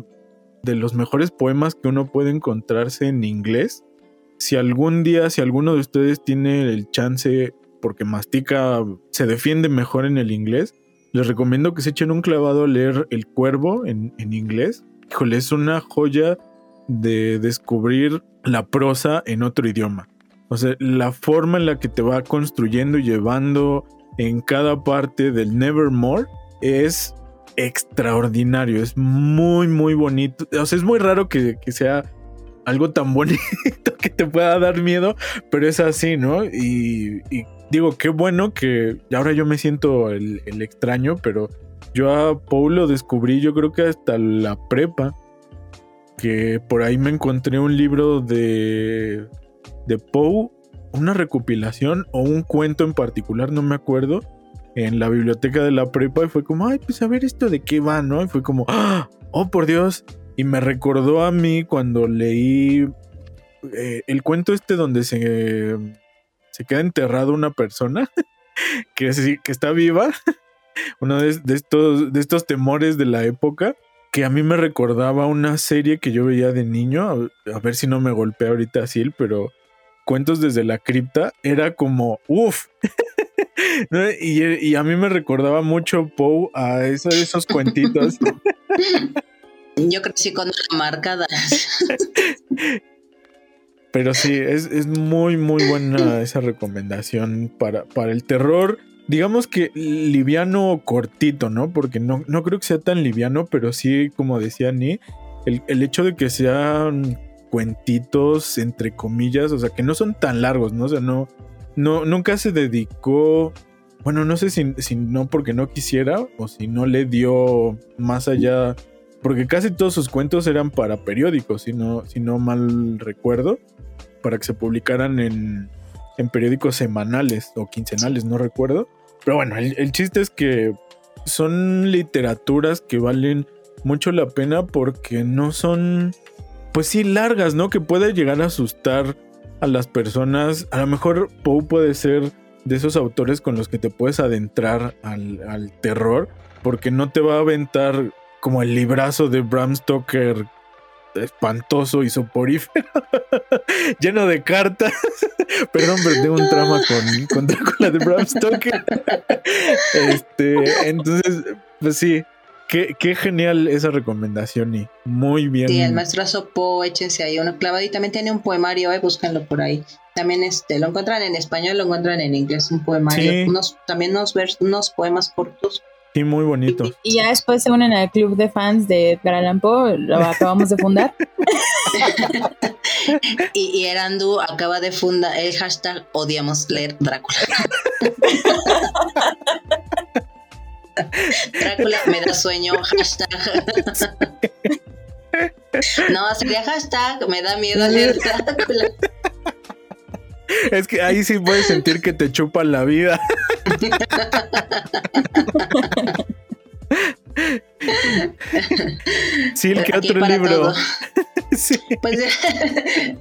de los mejores poemas que uno puede encontrarse en inglés. Si algún día, si alguno de ustedes tiene el chance, porque mastica, se defiende mejor en el inglés, les recomiendo que se echen un clavado a leer El Cuervo en, en inglés. Híjole, es una joya de descubrir la prosa en otro idioma. O sea, la forma en la que te va construyendo y llevando en cada parte del Nevermore es extraordinario, es muy, muy bonito. O sea, es muy raro que, sea algo tan bonito que te pueda dar miedo, pero es así, ¿no? Y, digo, qué bueno que ahora yo me siento el, el extraño, pero yo a Paul lo descubrí yo creo que hasta la prepa que por ahí me encontré un libro de, de Poe, una recopilación o un cuento en particular, no me acuerdo, en la biblioteca de la prepa y fue como, ay, pues a ver esto de qué va, ¿no? Y fue como, ¡Ah! oh, por Dios. Y me recordó a mí cuando leí eh, el cuento este donde se, se queda enterrado una persona que, que está viva, uno de, estos, de estos temores de la época que a mí me recordaba una serie que yo veía de niño, a, ver si no me golpea ahorita así, pero Cuentos desde la cripta era como, uff. y, a mí me recordaba mucho Poe a esos cuentitos. Yo crecí con marcada. Pero sí, es, es, muy, muy buena esa recomendación para, para el terror digamos que liviano cortito, ¿no? Porque no, no creo que sea tan liviano, pero sí, como decía Ni, el, hecho de que sean cuentitos, entre comillas, o sea, que no son tan largos, ¿no? O sea, no, no nunca se dedicó, bueno, no sé si, si no porque no quisiera o si no le dio más allá, porque casi todos sus cuentos eran para periódicos, si no, si no mal recuerdo, para que se publicaran en, en periódicos semanales o quincenales, no recuerdo. Pero bueno, el, chiste es que son literaturas que valen mucho la pena porque no son, pues sí, largas, ¿no? Que puede llegar a asustar a las personas. A lo mejor Poe puede ser de esos autores con los que te puedes adentrar al, al terror porque no te va a aventar como el librazo de Bram Stoker espantoso y soporífero, lleno de cartas. Perdón, pero tengo un trama con, con Drácula de Bram Stoker. este, entonces, pues sí, Qué, qué, genial esa recomendación y muy bien. Sí, el maestro Sopo, échense ahí una y también tiene un poemario, eh, búsquenlo por ahí. También este, lo encuentran en español, lo encuentran en inglés, un poemario. Unos, también unos, unos poemas cortos Sí, muy bonito. Y, ya después se unen al club de fans de Edgar Allan Poe, lo acabamos de fundar. y, y, Erandu acaba de fundar el hashtag odiamos leer Drácula. Drácula me da sueño, hashtag. No, sería hashtag, me da miedo leer Drácula. Es que ahí sí puedes sentir que te chupan la vida. Sí, ¿qué Aquí otro libro? Sí. Pues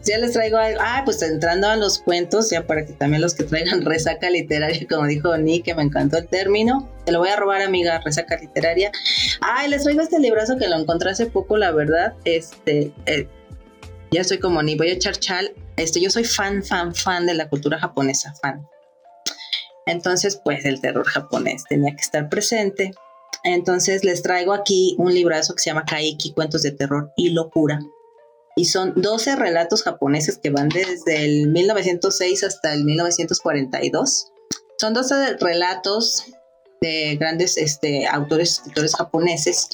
ya les traigo algo. Ah, pues entrando a los cuentos, ya para que también los que traigan resaca literaria, como dijo Nick, que me encantó el término. Te lo voy a robar, amiga, resaca literaria. Ay, les traigo este librazo que lo encontré hace poco, la verdad. Este, eh, ya estoy como ni voy a echar. Este, yo soy fan, fan, fan de la cultura japonesa, fan. Entonces, pues el terror japonés tenía que estar presente. Entonces les traigo aquí un librazo que se llama Kaiki, Cuentos de Terror y Locura. Y son 12 relatos japoneses que van desde el 1906 hasta el 1942. Son 12 relatos de grandes este, autores, escritores japoneses.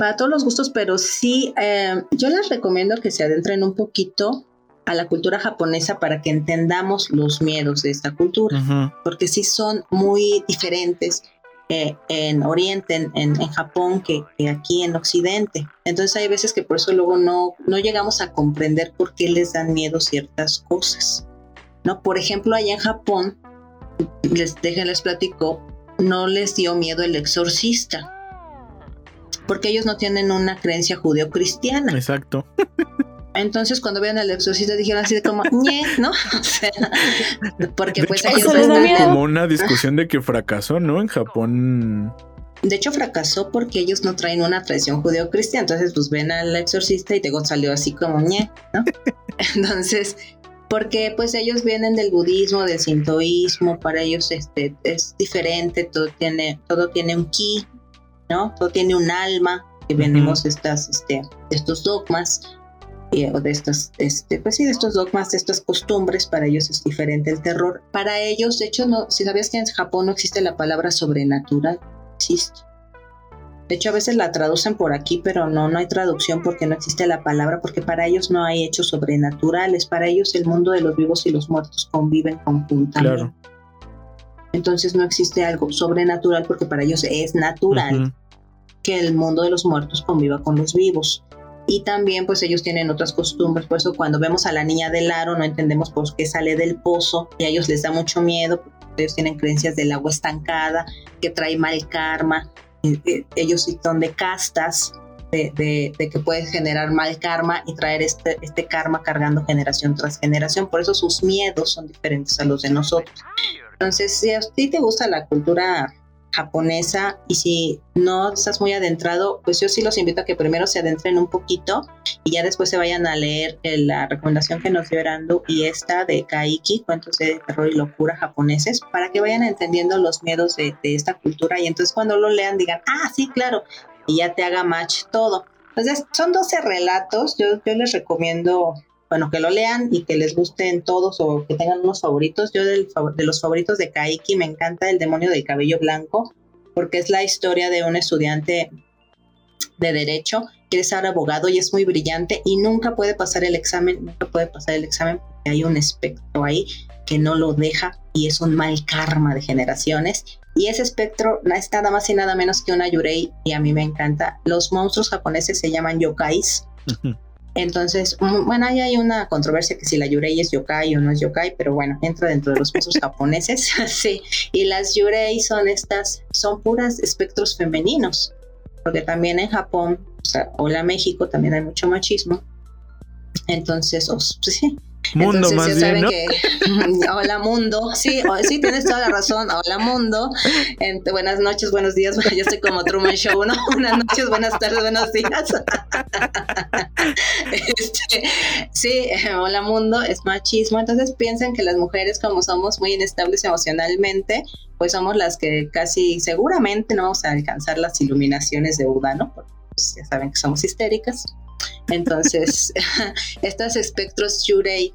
Para todos los gustos, pero sí, eh, yo les recomiendo que se adentren un poquito a la cultura japonesa para que entendamos los miedos de esta cultura porque sí son muy diferentes eh, en Oriente, en, en- en Japón, que, que aquí en Occidente. Entonces hay veces que por eso luego no, no llegamos a comprender por qué les dan miedo ciertas cosas. ¿no? Por ejemplo, allá en Japón, les, déjenles platico, no les dio miedo el exorcista, porque ellos no tienen una creencia judeocristiana. Exacto. Entonces, cuando vean al exorcista, dijeron así de como, ñe, ¿no? O sea, porque De pues hecho, ellos miedo. como una discusión de que fracasó, ¿no? En Japón. De hecho, fracasó porque ellos no traen una tradición judeo-cristiana. Entonces, pues ven al exorcista y te salió así como ñe, ¿no? Entonces, porque pues ellos vienen del budismo, del sintoísmo, para ellos este, es diferente, todo tiene, todo tiene un ki, ¿no? Todo tiene un alma, que venimos de estas, este, estos dogmas. eh, o de estos, este, pues sí, de estos dogmas, de estas costumbres, para ellos es diferente el terror. Para ellos, de hecho, no, si sabías que en Japón no existe la palabra sobrenatural, existe. De hecho, a veces la traducen por aquí, pero no, no hay traducción porque no existe la palabra, porque para ellos no hay hechos sobrenaturales. Para ellos el mundo de los vivos y los muertos conviven conjuntamente. Claro. Entonces no existe algo sobrenatural porque para ellos es natural que el mundo de los muertos conviva con los vivos. Y también pues ellos tienen otras costumbres, por eso cuando vemos a la niña del aro no entendemos por qué sale del pozo y a ellos les da mucho miedo, porque ellos tienen creencias del agua estancada, que trae mal karma, eh, eh, ellos son de castas, de, de- de que puede generar mal karma y traer este, este karma cargando generación tras generación, por eso sus miedos son diferentes a los de nosotros. Entonces, si a ti te gusta la cultura japonesa y si no estás muy adentrado, pues yo sí los invito a que primero se adentren un poquito y ya después se vayan a leer eh, la recomendación que nos dio Erandu y esta de Kaiki, cuentos de terror y locura japoneses, para que vayan entendiendo los miedos de, de esta cultura y entonces cuando lo lean digan, ah, sí, claro, y ya te haga match todo. Entonces, son 12 relatos, yo, yo les recomiendo bueno, que lo lean y que les gusten todos o que tengan unos favoritos. Yo del de los favoritos de Kaiki me encanta El demonio del cabello blanco, porque es la historia de un estudiante de derecho, quiere ser abogado y es muy brillante y nunca puede pasar el examen, nunca puede pasar el examen porque hay un espectro ahí que no lo deja y es un mal karma de generaciones. Y ese espectro es nada más y nada menos que una yurei y a mí me encanta. Los monstruos japoneses se llaman yokais. Ujú. Entonces, bueno, ahí hay una controversia que si la yurei es yokai o no es yokai, pero bueno, entra dentro de los monstruos japoneses, sí. Y las yurei son estas, son puras espectros femeninos, porque también en Japón, o sea, hola México, también hay mucho machismo. Entonces, pues sí, Mundo entonces, más ya bien, saben ¿no? que hola mundo, sí, o- sí tienes toda la razón, hola mundo. Buenas noches, buenos días, bueno, yo estoy como Truman Show, ¿no? Buenas noches, buenas tardes, buenos días. Este, sí, hola mundo, es machismo, entonces piensan que las mujeres como somos muy inestables emocionalmente, pues somos las que casi seguramente no vamos a alcanzar las iluminaciones de Buda, ¿no? Porque pues, ya saben que somos histéricas. Entonces, estos espectros Yurei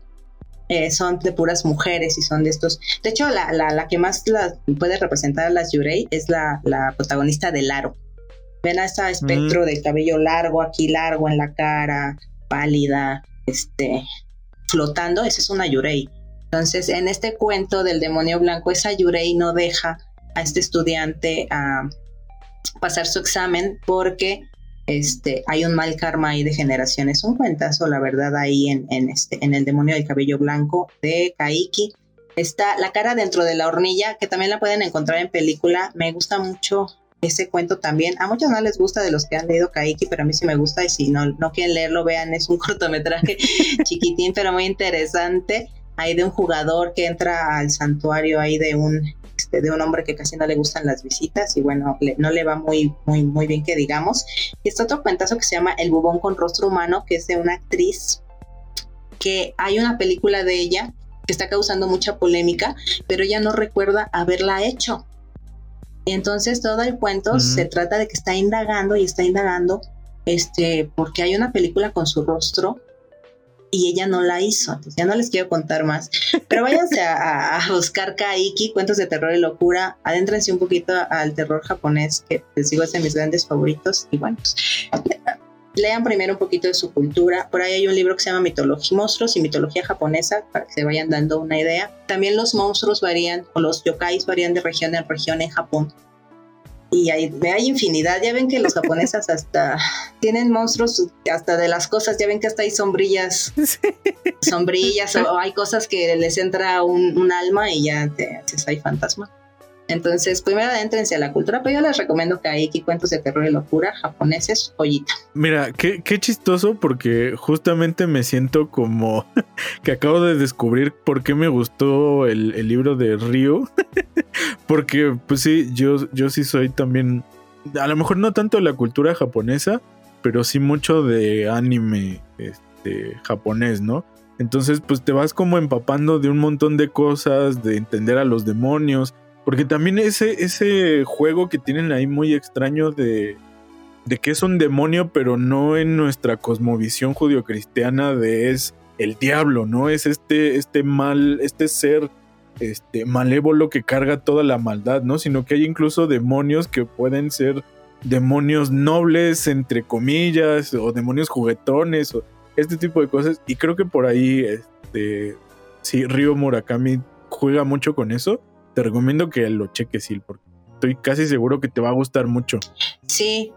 eh, son de puras mujeres y son de estos. De hecho, la, la, la que más la puede representar a las Yurei es la, la protagonista del aro. Ven a este espectro de cabello largo, aquí largo en la cara, pálida, este, flotando. Esa es una Yurei. Entonces, en este cuento del demonio blanco, esa Yurei no deja a este estudiante a pasar su examen porque este, hay un mal karma ahí de generaciones. Un cuentazo, la verdad, ahí en, en, este, en El demonio del cabello blanco de Kaiki. Está La cara dentro de la hornilla, que también la pueden encontrar en película. Me gusta mucho ese cuento también. A muchos no les gusta de los que han leído Kaiki, pero a mí sí me gusta y si no, no quieren leerlo, vean, es un cortometraje chiquitín, pero muy interesante. Hay de un jugador que entra al santuario ahí de un este, de un hombre que casi no le gustan las visitas y bueno, no le va muy, muy, muy bien que digamos. Y está otro cuentazo que se llama El bubón con rostro humano, que es de una actriz que hay una película de ella que está causando mucha polémica, pero ella no recuerda haberla hecho. Entonces todo el cuento se trata de que está indagando y está indagando este, porque hay una película con su rostro y ella no la hizo. Entonces ya no les quiero contar más. Pero váyanse a, buscar Kaiki, cuentos de terror y locura. Adéntrense un poquito al terror japonés, que les digo es de mis grandes favoritos. Y bueno, pues, lean primero un poquito de su cultura. Por ahí hay un libro que se llama Mitología Monstruos y Mitología Japonesa, para que se vayan dando una idea. También los monstruos varían, o los yokais varían de región en región en Japón y hay, hay infinidad. Ya ven que los japoneses hasta tienen monstruos hasta de las cosas, ya ven que hasta hay sombrillas, sombrillas o hay cosas que les entra un, alma y ya te haces hay fantasma. Entonces, primero adéntrense a la cultura, pero yo les recomiendo que hay aquí cuentos de terror y locura japoneses, joyita. Mira, qué, qué chistoso porque justamente me siento como que acabo de descubrir por qué me gustó el, el libro de Ryu. porque, pues sí, yo, yo sí soy también, a lo mejor no tanto de la cultura japonesa, pero sí mucho de anime este, japonés, ¿no? Entonces, pues te vas como empapando de un montón de cosas, de entender a los demonios, porque también ese, ese juego que tienen ahí muy extraño de, de que es un demonio, pero no en nuestra cosmovisión judio-cristiana de es el diablo, ¿no? Es este, este mal, este ser este, malévolo que carga toda la maldad, ¿no? Sino que hay incluso demonios que pueden ser demonios nobles, entre comillas, o demonios juguetones, o este tipo de cosas. Y creo que por ahí, este, sí, Ryo Murakami juega mucho con eso te recomiendo que lo cheques, Sil, porque estoy casi seguro que te va a gustar mucho. Sí.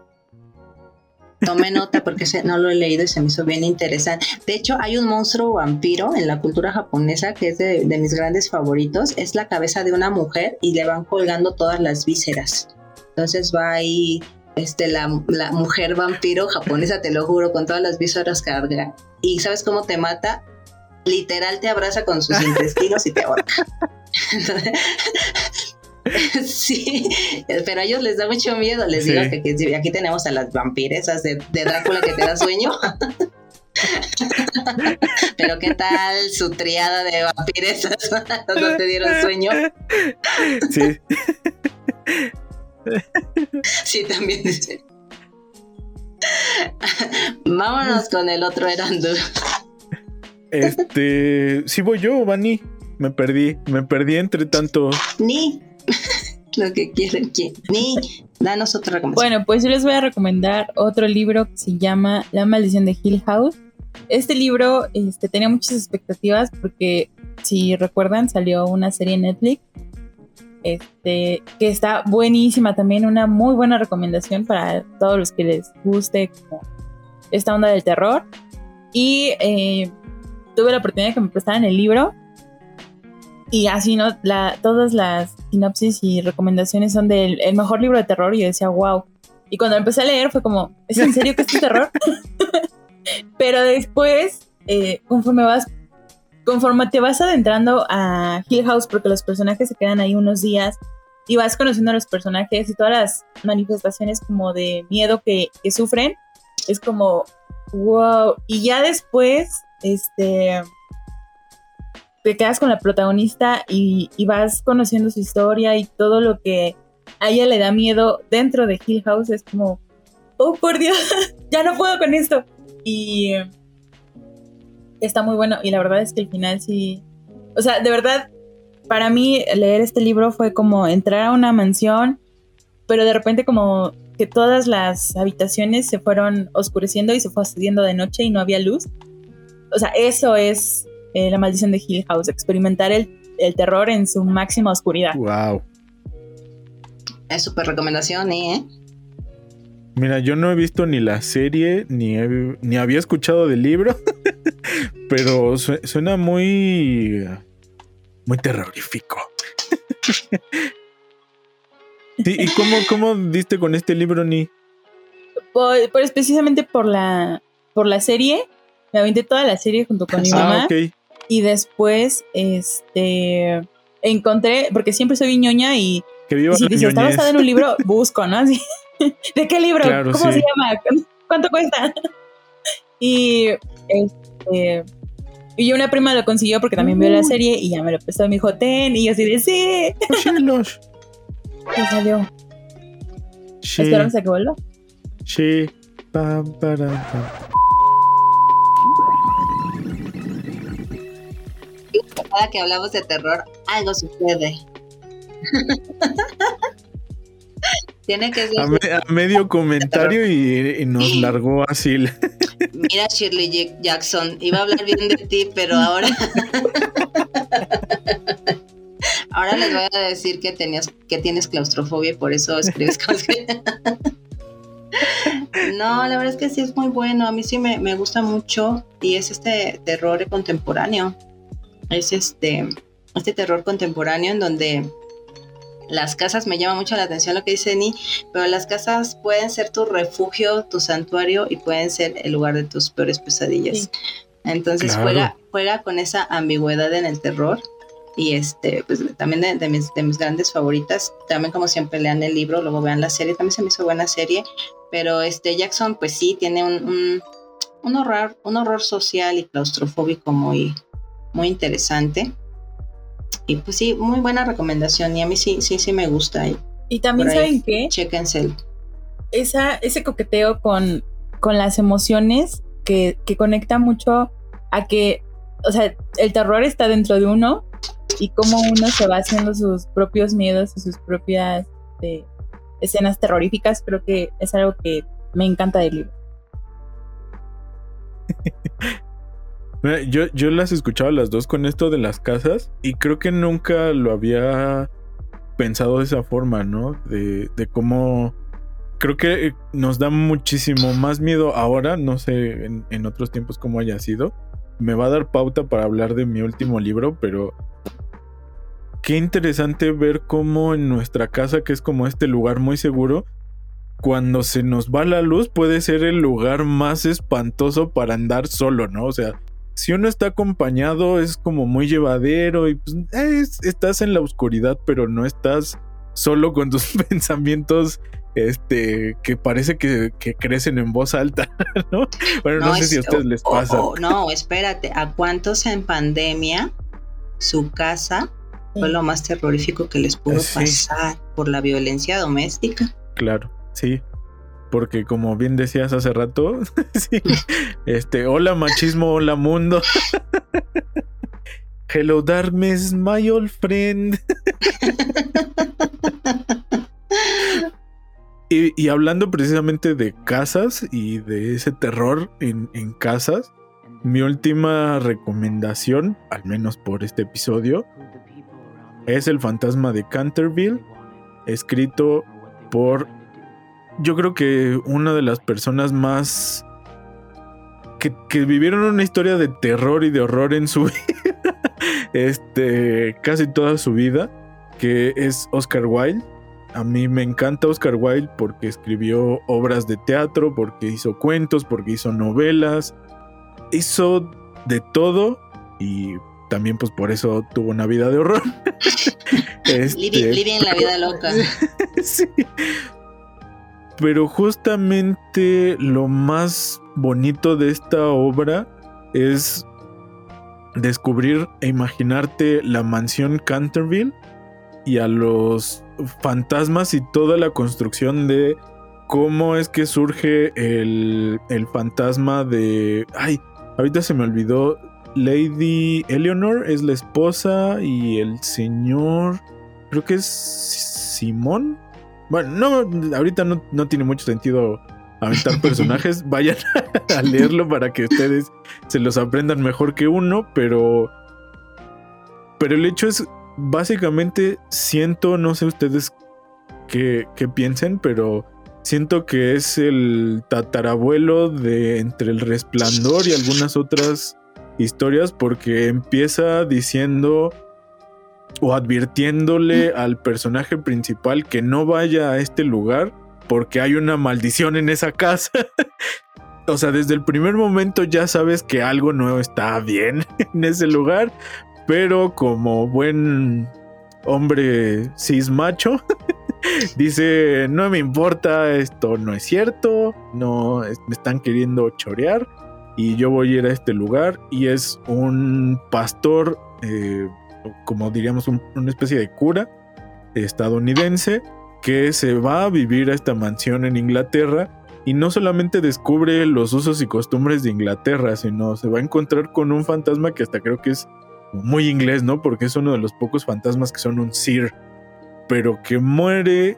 Tomé nota porque no lo he leído y se me hizo bien interesante. De hecho, hay un monstruo vampiro en la cultura japonesa que es de, mis grandes favoritos. Es la cabeza de una mujer y le van colgando todas las vísceras. Entonces va ahí este, la, la, mujer vampiro japonesa, te lo juro, con todas las vísceras carga. ¿Y sabes cómo te mata? Literal te abraza con sus intestinos y te ahorca. sí, pero a ellos les da mucho miedo. Les digo que, aquí tenemos a las vampiresas de, Drácula que te da sueño. pero qué tal su triada de vampiresas no te dieron sueño. Sí. sí, también. Vámonos con el otro Erandu. Este, si voy yo, Vani. Me perdí, me perdí entre tanto. Ni lo que quieren, ni danos otra recomendación. Bueno, pues yo les voy a recomendar otro libro que se llama La maldición de Hill House. Este libro este, tenía muchas expectativas porque, si recuerdan, salió una serie en Netflix este, que está buenísima también, una muy buena recomendación para todos los que les guste esta onda del terror. Y eh, tuve la oportunidad de que me prestaran el libro y así, ¿no? La, todas las sinopsis y recomendaciones son del el mejor libro de terror y yo decía, wow. Y cuando empecé a leer fue como, ¿es en serio que es un terror? Pero después, eh, conforme vas, conforme te vas adentrando a Hill House, porque los personajes se quedan ahí unos días y vas conociendo a los personajes y todas las manifestaciones como de miedo que, que sufren, es como, wow. Y ya después, este te quedas con la protagonista y, vas conociendo su historia y todo lo que a ella le da miedo dentro de Hill House es como, oh por Dios, ya no puedo con esto. Y está muy bueno y la verdad es que el final sí, o sea, de verdad, para mí leer este libro fue como entrar a una mansión, pero de repente como que todas las habitaciones se fueron oscureciendo y se fue haciendo de noche y no había luz. O sea, eso es eh, la maldición de Hill House, experimentar el, terror en su máxima oscuridad. Wow. Es súper recomendación, ¿eh? Mira, yo no he visto ni la serie, ni, he- ni había escuchado del libro, pero su- suena muy, muy terrorífico. Sí, ¿Y cómo, cómo diste con este libro, Ni? Por, por- precisamente por la, por la serie, me aventé toda la serie junto con mi mamá. Ah, ok. Y después, este, encontré, porque siempre soy ñoña y Que viva si la dice, está basada en un libro, busco, ¿no? Así, ¿De qué libro? Claro, ¿Cómo sí. se llama? ¿Cuánto cuesta? Y, este, y una prima lo consiguió porque también vio la serie y ya me lo prestó, me dijo, ten, y yo así de, sí, y salió. Sí, Esperamos a que vuelva. sí. Pam, param, pam. Cada que hablamos de terror, algo sucede. Tiene que ser. A, me- a medio comentario y, y nos largó así. Mira, Shirley Jack- Jackson, iba a hablar bien de ti, pero ahora. ahora les voy a decir que, tenías, que tienes claustrofobia y por eso escribes cosas que- No, la verdad es que sí es muy bueno. A mí sí me, me gusta mucho y es este terror contemporáneo. Es este, este terror contemporáneo en donde las casas me llama mucho la atención lo que dice Ni, pero las casas pueden ser tu refugio, tu santuario y pueden ser el lugar de tus peores pesadillas. Sí. Entonces Claro. juega, juega con esa ambigüedad en el terror y este, pues también de, de mis, de mis grandes favoritas, también como siempre lean el libro, luego vean la serie, también se me hizo buena serie, pero este Jackson pues sí tiene un, un, un horror, un horror social y claustrofóbico muy, muy interesante. Y pues sí, muy buena recomendación. Y a mí sí, sí, sí me gusta. Y Y también. ¿saben qué? chéquense el- esa, ese coqueteo con, con las emociones que, que conecta mucho a que, o sea, el terror está dentro de uno y cómo uno se va haciendo sus propios miedos y sus propias eh, escenas terroríficas, creo que es algo que me encanta del libro. Yo, yo las escuchaba las dos con esto de las casas y creo que nunca lo había pensado de esa forma, ¿no? De, de cómo creo que nos da muchísimo más miedo ahora, no sé en, en otros tiempos cómo haya sido. Me va a dar pauta para hablar de mi último libro, pero qué interesante ver cómo en nuestra casa, que es como este lugar muy seguro, cuando se nos va la luz puede ser el lugar más espantoso para andar solo, ¿no? O sea, si uno está acompañado es como muy llevadero y pues es- estás en la oscuridad, pero no estás solo con tus pensamientos este que parece que, que crecen en voz alta, ¿no? Bueno, no, sé es- si a ustedes les pasa. no, espérate. ¿A cuántos en pandemia su casa fue lo más terrorífico que les pudo Sí. pasar por la violencia doméstica? Claro, sí. Porque como bien decías hace rato, este, hola machismo, hola mundo. Hello darkness, my old friend. Y, y hablando precisamente de casas y de ese terror en, en casas, mi última recomendación, al menos por este episodio, es El fantasma de Canterville, escrito por, yo creo que una de las personas más que, que vivieron una historia de terror y de horror en su vida, este, casi toda su vida, que es Oscar Wilde. A mí me encanta Oscar Wilde porque escribió obras de teatro, porque hizo cuentos, porque hizo novelas, hizo de todo y también pues por eso tuvo una vida de horror. Este, Living, living la vida loca. sí. Pero justamente lo más bonito de esta obra es descubrir e imaginarte la mansión Canterville y a los fantasmas y toda la construcción de cómo es que surge el, el fantasma de... Ay, ahorita se me olvidó. Lady Eleanor es la esposa y el señor... Creo que es Simón. Bueno, no, ahorita no, no tiene mucho sentido aventar personajes. Vayan a leerlo para que ustedes se los aprendan mejor que uno, pero. Pero el hecho es, básicamente, siento, no sé ustedes qué, qué piensen, pero siento que es el tatarabuelo de entre el resplandor y algunas otras historias porque empieza diciendo o advirtiéndole al personaje principal que no vaya a este lugar porque hay una maldición en esa casa. o sea, desde el primer momento ya sabes que algo no está bien en ese lugar, pero como buen hombre cis macho, dice, no me importa, esto no es cierto, no me están queriendo chorear y yo voy a ir a este lugar y es un pastor, eh, como diríamos, una especie de cura estadounidense que se va a vivir a esta mansión en Inglaterra y no solamente descubre los usos y costumbres de Inglaterra, sino se va a encontrar con un fantasma que hasta creo que es muy inglés, ¿no? Porque es uno de los pocos fantasmas que son un Sir, pero que muere.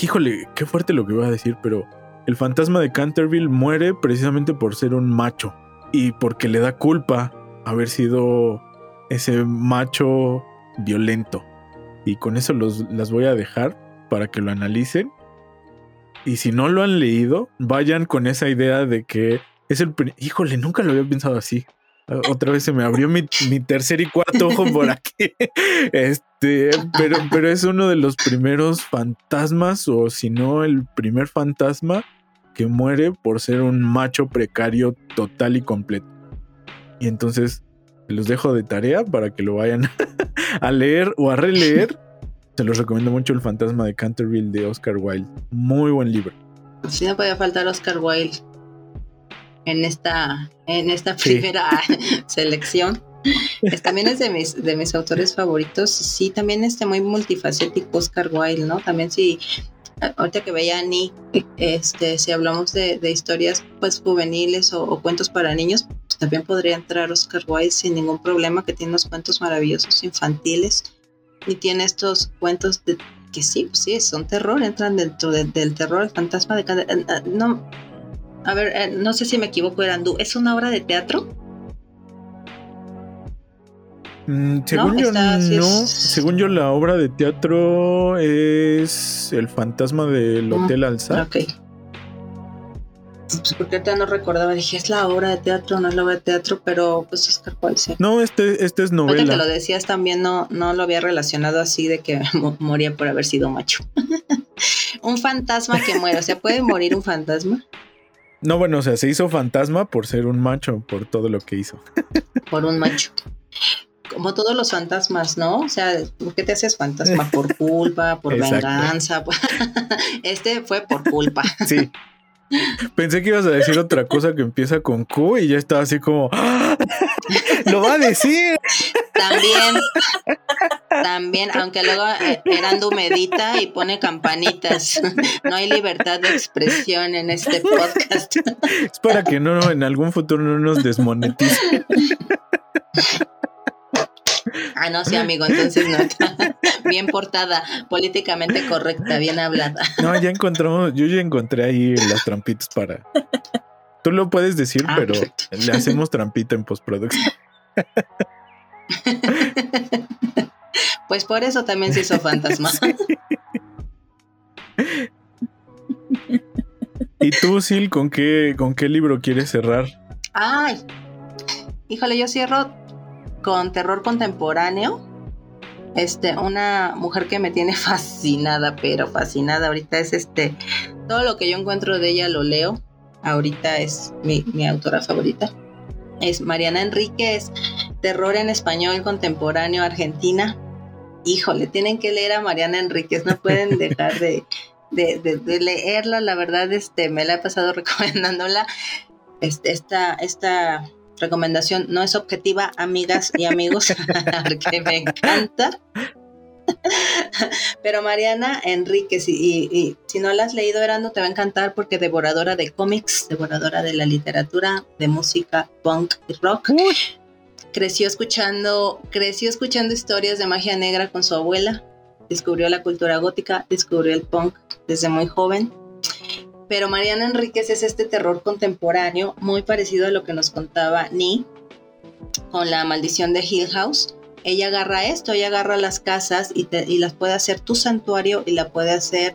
Híjole, qué fuerte lo que voy a decir, pero el fantasma de Canterville muere precisamente por ser un macho y porque le da culpa haber sido ese macho violento. Y con eso los, las voy a dejar para que lo analicen. Y si no lo han leído, vayan con esa idea de que es el... Híjole, nunca lo había pensado así. Otra vez se me abrió mi, tercer y cuarto ojo por aquí. Este, pero, pero es uno de los primeros fantasmas, o si no, el primer fantasma que muere por ser un macho precario total y completo. Y entonces los dejo de tarea para que lo vayan a leer o a releer. Se los recomiendo mucho El fantasma de Canterville de Oscar Wilde. Muy buen libro. Sí, no podía faltar Oscar Wilde en esta, en esta primera selección. también es de mis, de mis autores favoritos. Sí, también este muy multifacético Oscar Wilde, ¿no? También sí, ahorita que veía a Ni, este, si hablamos de, historias pues juveniles o, cuentos para niños, también podría entrar Oscar Wilde sin ningún problema, que tiene unos cuentos maravillosos infantiles y tiene estos cuentos de que sí, pues sí, son terror, entran dentro del terror, el fantasma de eh, eh, no, a ver, eh, no sé si me equivoco, Erandú, ¿es una obra de teatro? Mm, según yo, no. Según yo, la obra de teatro es El fantasma del mm, Hotel Alza. Ok. Pues porque ahorita no recordaba, dije, es la obra de teatro, no es la obra de teatro, pero pues Oscar ser. No, este, este es novela. Ahorita que lo decías también no, no lo había relacionado así de que moría por haber sido macho. un fantasma que muere, o sea, ¿puede morir un fantasma? No, bueno, o sea, se hizo fantasma por ser un macho, por todo lo que hizo. por un macho. Como todos los fantasmas, ¿no? O sea, ¿por qué te haces fantasma? ¿Por culpa? ¿Por venganza? este fue por culpa. sí. Pensé que ibas a decir otra cosa que empieza con Q y ya estaba así como, ¡Ah! ¡lo va a decir! También, también, aunque luego eh, Erando medita y pone campanitas, no hay libertad de expresión en este podcast. Es para que no en algún futuro no nos desmonetice. Ah, no, sí, amigo, entonces no. Bien portada, políticamente correcta, bien hablada. No, ya encontramos, yo ya encontré ahí las trampitas para. Tú lo puedes decir, ah, pero le hacemos trampita en postproducción. Pues por eso también se hizo fantasma. ¿Y tú, Sil, con qué, con qué libro quieres cerrar? Ay, híjole, yo cierro con terror contemporáneo. Este, una mujer que me tiene fascinada, pero fascinada ahorita es este, todo lo que yo encuentro de ella lo leo. Ahorita es mi, autora favorita. Es Mariana Enríquez, terror en español contemporáneo Argentina. Híjole, tienen que leer a Mariana Enríquez, no pueden dejar de, de, leerla. La verdad, este, me la he pasado recomendándola. Este, esta, esta recomendación no es objetiva, amigas y amigos, porque me encanta. Pero Mariana Enríquez, y, si no la has leído, Erando, te va a encantar porque devoradora de cómics, devoradora de la literatura, de música, punk y rock. Creció escuchando, creció escuchando historias de magia negra con su abuela. Descubrió la cultura gótica, descubrió el punk desde muy joven pero Mariana Enríquez es este terror contemporáneo muy parecido a lo que nos contaba Ni con la maldición de Hill House. ella agarra esto, ella agarra las casas y, las puede hacer tu santuario y la puede hacer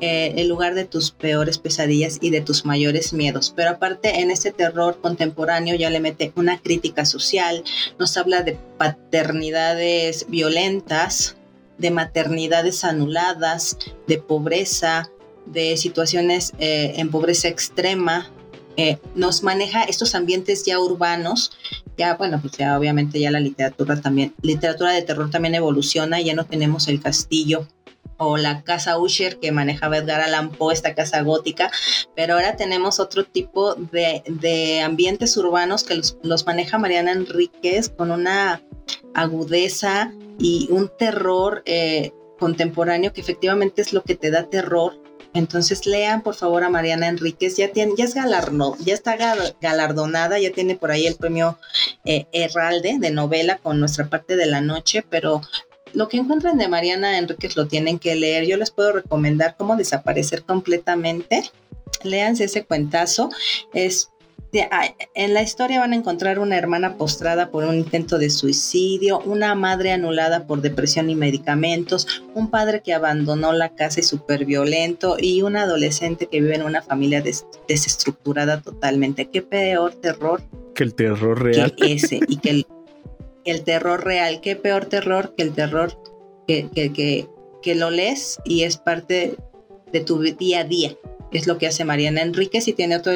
eh, el lugar de tus peores pesadillas y de tus mayores miedos. Pero aparte en este terror contemporáneo ya le mete una crítica social, nos habla de paternidades violentas, de maternidades anuladas, de pobreza, de situaciones eh, en pobreza extrema, eh, nos maneja estos ambientes ya urbanos, ya bueno, pues ya obviamente ya la literatura también, literatura de terror también evoluciona, ya no tenemos el castillo o la casa Usher que manejaba Edgar Allan Poe, esta casa gótica, pero ahora tenemos otro tipo de, ambientes urbanos que los, maneja Mariana Enríquez con una agudeza y un terror eh, contemporáneo que efectivamente es lo que te da terror entonces lean por favor a Mariana Enríquez, ya tiene, ya es ya está galardonada, ya tiene por ahí el premio eh, Herralde de novela con nuestra parte de la noche, pero lo que encuentran de Mariana Enríquez lo tienen que leer. Yo les puedo recomendar cómo desaparecer completamente. Léanse ese cuentazo. Es en la historia van a encontrar una hermana postrada por un intento de suicidio, una madre anulada por depresión y medicamentos, un padre que abandonó la casa y súper violento y un adolescente que vive en una familia desestructurada totalmente. Qué peor terror. Que el terror real. Que ese y que el, el terror real. Qué peor terror que el terror que, que, que, que lo lees y es parte de tu día a día es lo que hace Mariana Enríquez y tiene otro,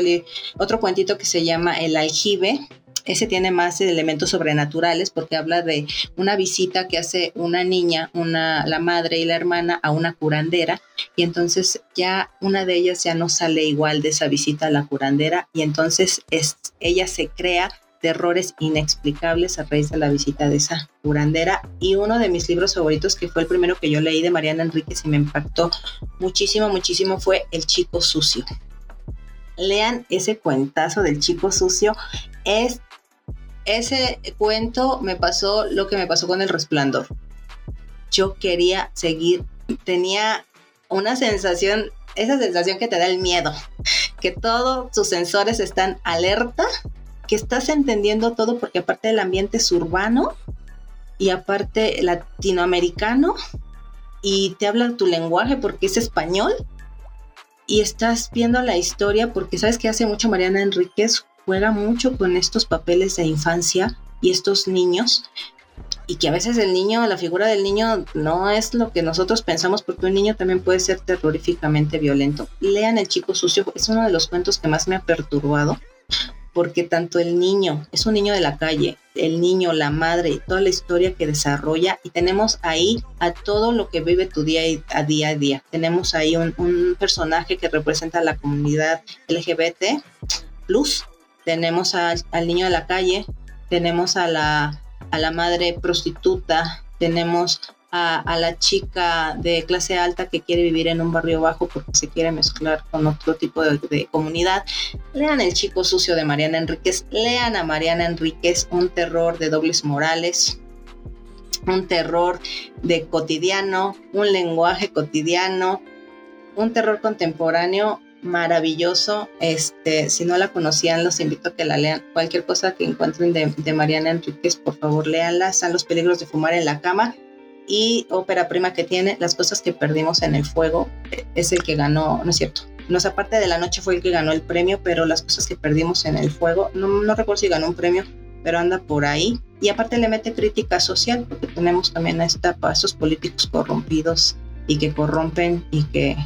otro cuentito que se llama El aljibe. Ese tiene más elementos sobrenaturales porque habla de una visita que hace una niña, una, la madre y la hermana a una curandera y entonces ya una de ellas ya no sale igual de esa visita a la curandera y entonces es, ella se crea terrores inexplicables a raíz de la visita de esa curandera. Y uno de mis libros favoritos, que fue el primero que yo leí de Mariana Enríquez y me impactó muchísimo, muchísimo, fue El Chico Sucio. Lean ese cuentazo del Chico Sucio. Es, ese cuento me pasó lo que me pasó con El Resplandor. Yo quería seguir, tenía una sensación, esa sensación que te da el miedo, que todos tus sensores están alerta que estás entendiendo todo porque aparte del ambiente es urbano y aparte latinoamericano y te habla tu lenguaje porque es español y estás viendo la historia porque sabes que hace mucho Mariana Enríquez juega mucho con estos papeles de infancia y estos niños y que a veces el niño, la figura del niño no es lo que nosotros pensamos porque un niño también puede ser terroríficamente violento. Lean El chico sucio, es uno de los cuentos que más me ha perturbado porque tanto el niño, es un niño de la calle, el niño, la madre, toda la historia que desarrolla y tenemos ahí a todo lo que vive tu día a día a día. Tenemos ahí un, personaje que representa a la comunidad LGBT plus, tenemos al niño de la calle, tenemos a la, a la madre prostituta, tenemos a, la chica de clase alta que quiere vivir en un barrio bajo porque se quiere mezclar con otro tipo de, comunidad. Lean El Chico Sucio de Mariana Enríquez, lean a Mariana Enríquez, un terror de dobles morales, un terror de cotidiano, un lenguaje cotidiano, un terror contemporáneo maravilloso. Este, si no la conocían, los invito a que la lean. Cualquier cosa que encuentren de, de Mariana Enríquez, por favor, leanla. Están los peligros de fumar en la cama y ópera prima que tiene, Las cosas que perdimos en el fuego, es el que ganó, no es cierto. No sé, aparte de la noche fue el que ganó el premio, pero las cosas que perdimos en el fuego, no, no recuerdo si ganó un premio, pero anda por ahí. Y aparte le mete crítica social, porque tenemos también a, esta, a estos políticos corrompidos y que corrompen y que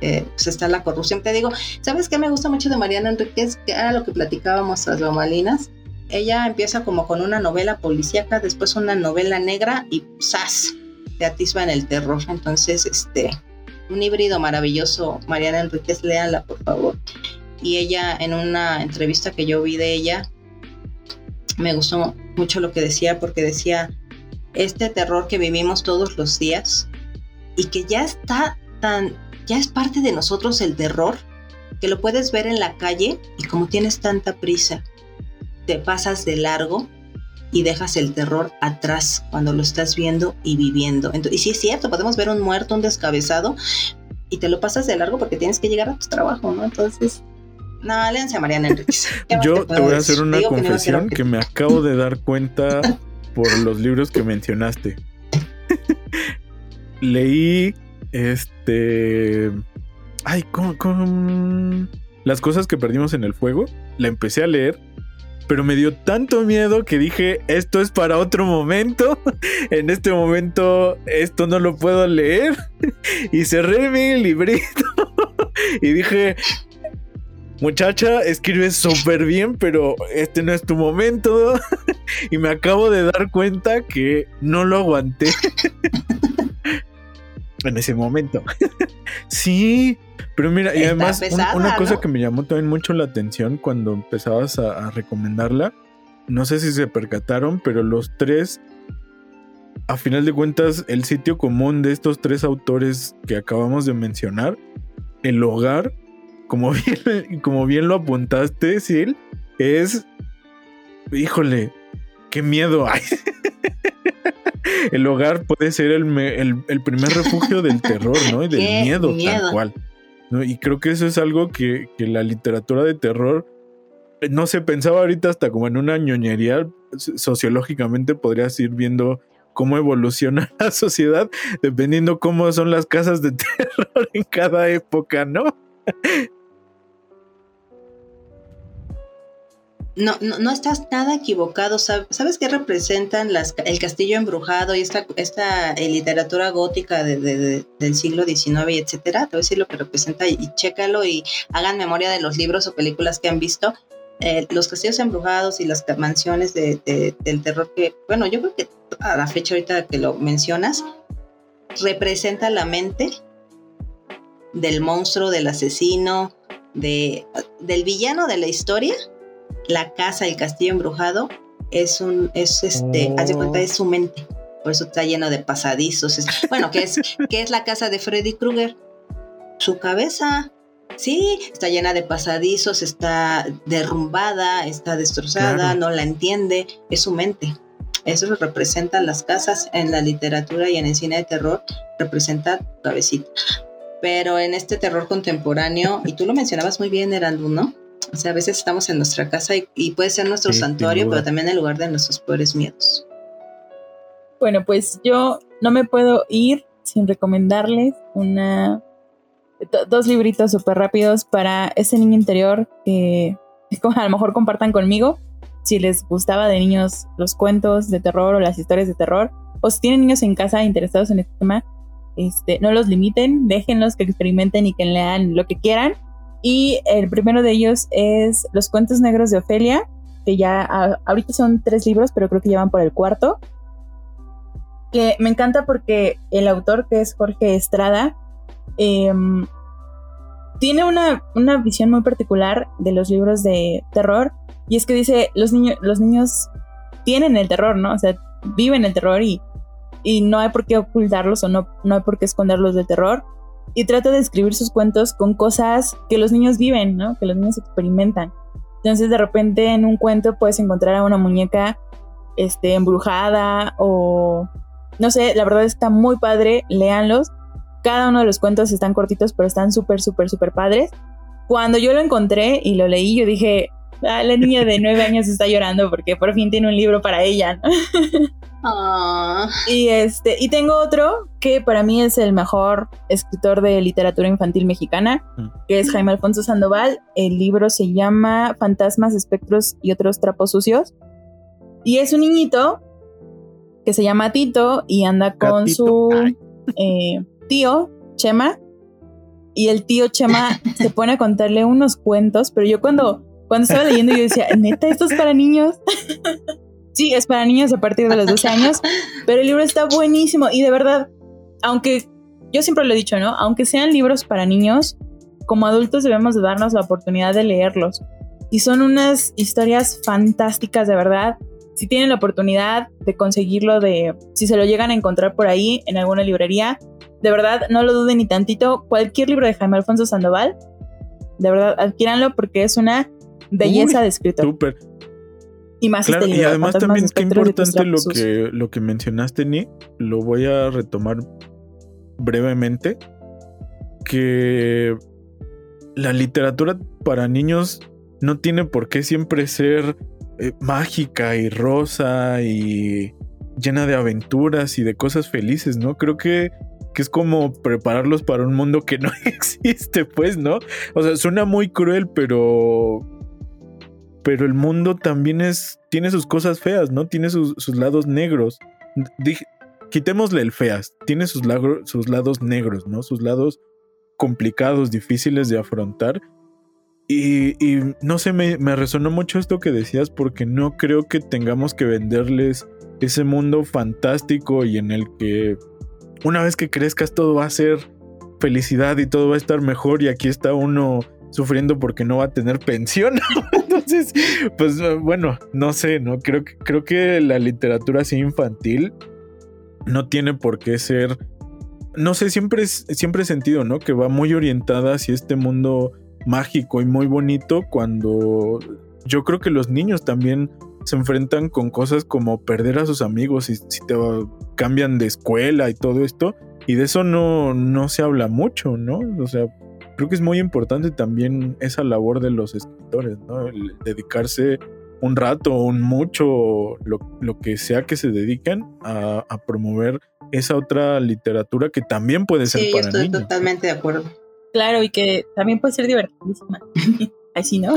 eh, pues está la corrupción. Te digo, ¿sabes qué me gusta mucho de Mariana Enríquez? Que era lo que platicábamos a Malinas ella empieza como con una novela policíaca, después una novela negra y ¡zas! Te atisba en el terror. Entonces, este, un híbrido maravilloso. Mariana Enríquez, léala, por favor. Y ella, en una entrevista que yo vi de ella, me gustó mucho lo que decía, porque decía, este terror que vivimos todos los días y que ya está tan, ya es parte de nosotros el terror, que lo puedes ver en la calle y como tienes tanta prisa te pasas de largo y dejas el terror atrás cuando lo estás viendo y viviendo. y sí es cierto, podemos ver un muerto, un descabezado, y te lo pasas de largo porque tienes que llegar a tu trabajo, ¿no? Entonces, no, léanse a Mariana Enriquez. Yo te voy a hacer una confesión que, me acabo de dar cuenta por los libros que mencionaste. Leí este. Ay, con, Las cosas que perdimos en el fuego. La empecé a leer. Pero me dio tanto miedo que dije, esto es para otro momento. en este momento esto no lo puedo leer. y cerré mi librito. y dije, muchacha, escribes súper bien, pero este no es tu momento. y me acabo de dar cuenta que no lo aguanté. en ese momento. sí, pero mira, y además una cosa que me llamó también mucho la atención cuando empezabas a, recomendarla, no sé si se percataron, pero los tres, a final de cuentas, el sitio común de estos tres autores que acabamos de mencionar, el hogar, como bien, como bien lo apuntaste, Sil, es, híjole, qué miedo hay. el hogar puede ser el, primer refugio del terror, ¿no? Y del miedo, tal cual. Y creo que eso es algo que, la literatura de terror, eh, no se pensaba ahorita hasta como en una ñoñería, sociológicamente podrías ir viendo cómo evoluciona la sociedad dependiendo cómo son las casas de terror en cada época, ¿no? No, no, no, estás nada equivocado. ¿Sabes qué representan las, el castillo embrujado y esta, esta eh, literatura gótica de, del siglo XIX y etcétera? Te voy a decir lo que representa y, chécalo y hagan memoria de los libros o películas que han visto. Eh, los castillos embrujados y las mansiones de, del terror que, bueno, yo creo que a la fecha ahorita que lo mencionas, representa la mente del monstruo, del asesino, de, del villano de la historia la casa, el castillo embrujado, es un, es este, haz de cuenta, es su mente. Por eso está lleno de pasadizos. bueno, ¿qué es, ¿qué es la casa de Freddy Krueger? Su cabeza. Sí, está llena de pasadizos, está derrumbada, está destrozada, no la entiende, es su mente. Eso representa las casas en la literatura y en el cine de terror, representa cabecita. Pero en este terror contemporáneo, y tú lo mencionabas muy bien, Erandu, ¿no? O sea, a veces estamos en nuestra casa y, puede ser nuestro santuario, pero también el lugar de nuestros peores miedos. Bueno, pues yo no me puedo ir sin recomendarles una dos libritos súper rápidos para ese niño interior que a lo mejor compartan conmigo si les gustaba de niños los cuentos de terror o las historias de terror o si tienen niños en casa interesados en este tema, este, no los limiten, déjenlos que experimenten y que lean lo que quieran y el primero de ellos es Los cuentos negros de Ofelia, que ya ahorita son tres libros, pero creo que ya van por el cuarto. Que me encanta porque el autor, que es Jorge Estrada, em, tiene una, una, visión muy particular de los libros de terror. Y es que dice, los, niños los niños tienen el terror, ¿no? O sea, viven el terror y, y no hay por qué ocultarlos o no, no hay por qué esconderlos del terror y trata de escribir sus cuentos con cosas que los niños viven, ¿no? Que los niños experimentan. Entonces de repente en un cuento puedes encontrar a una muñeca este, embrujada o no sé, la verdad está muy padre, léanlos. Cada uno de los cuentos están cortitos, pero están súper, súper, súper padres. Cuando yo lo encontré y lo leí, yo dije, ah, la niña de nueve años está llorando porque por fin tiene un libro para ella. Ah. Y este, y tengo otro que para mí es el mejor escritor de literatura infantil mexicana, mm. que es Jaime Alfonso Sandoval. El libro se llama Fantasmas, espectros y otros trapos sucios. Y es un niñito que se llama Tito y anda con su eh, tío, Chema. Y el tío Chema se pone a contarle unos cuentos, pero yo cuando, cuando estaba leyendo yo decía, neta, esto es para niños. Sí, es para niños a partir de los 12 años, pero el libro está buenísimo y de verdad, aunque yo siempre lo he dicho, ¿no? Aunque sean libros para niños, como adultos debemos de darnos la oportunidad de leerlos. Y son unas historias fantásticas, de verdad. Si tienen la oportunidad de conseguirlo, de si se lo llegan a encontrar por ahí en alguna librería, de verdad no lo duden ni tantito. Cualquier libro de Jaime Alfonso Sandoval, de verdad adquiéranlo porque es una belleza de escritor. Súper. Y más este Y además también qué importante lo que, lo que mencionaste, Ni. Lo voy a retomar brevemente. Que la literatura para niños no tiene por qué siempre ser eh, mágica y rosa y llena de aventuras y de cosas felices, ¿no? Creo que, que es como prepararlos para un mundo que no existe, pues, ¿no? O sea, suena muy cruel, pero... Pero el mundo también es. tiene sus cosas feas, ¿no? Tiene sus, sus lados negros. Dije, quitémosle el feas. Tiene sus, sus lados negros, ¿no? Sus lados complicados, difíciles de afrontar. Y, y no sé, me, me, resonó mucho esto que decías porque no creo que tengamos que venderles ese mundo fantástico y en el que una vez que crezcas todo va a ser felicidad y todo va a estar mejor y aquí está uno sufriendo porque no va a tener pensión. Entonces, pues bueno, no sé, no creo que creo que la literatura así infantil no tiene por qué ser no sé, siempre siempre sentido, ¿no? Que va muy orientada hacia este mundo mágico y muy bonito cuando yo creo que los niños también se enfrentan con cosas como perder a sus amigos y si te cambian de escuela y todo esto. Y de eso no, no se habla mucho, ¿no? O sea, creo que es muy importante también esa labor de los escritores, ¿no? El dedicarse un rato o un mucho, lo, lo, que sea que se dediquen a, a, promover esa otra literatura que también puede ser sí, para estoy niños. totalmente de acuerdo. Claro, y que también puede ser divertidísima. Así, ¿no?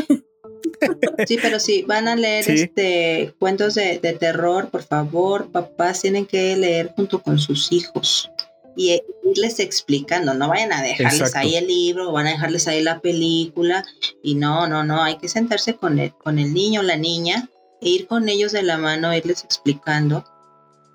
Sí, pero si van a leer Sí. este cuentos de, de terror, por favor, papás tienen que leer junto con sus hijos y e- irles explicando, no vayan a dejarles Exacto. ahí el libro, van a dejarles ahí la película y no, no, no, hay que sentarse con el, con el niño o la niña e ir con ellos de la mano, irles explicando.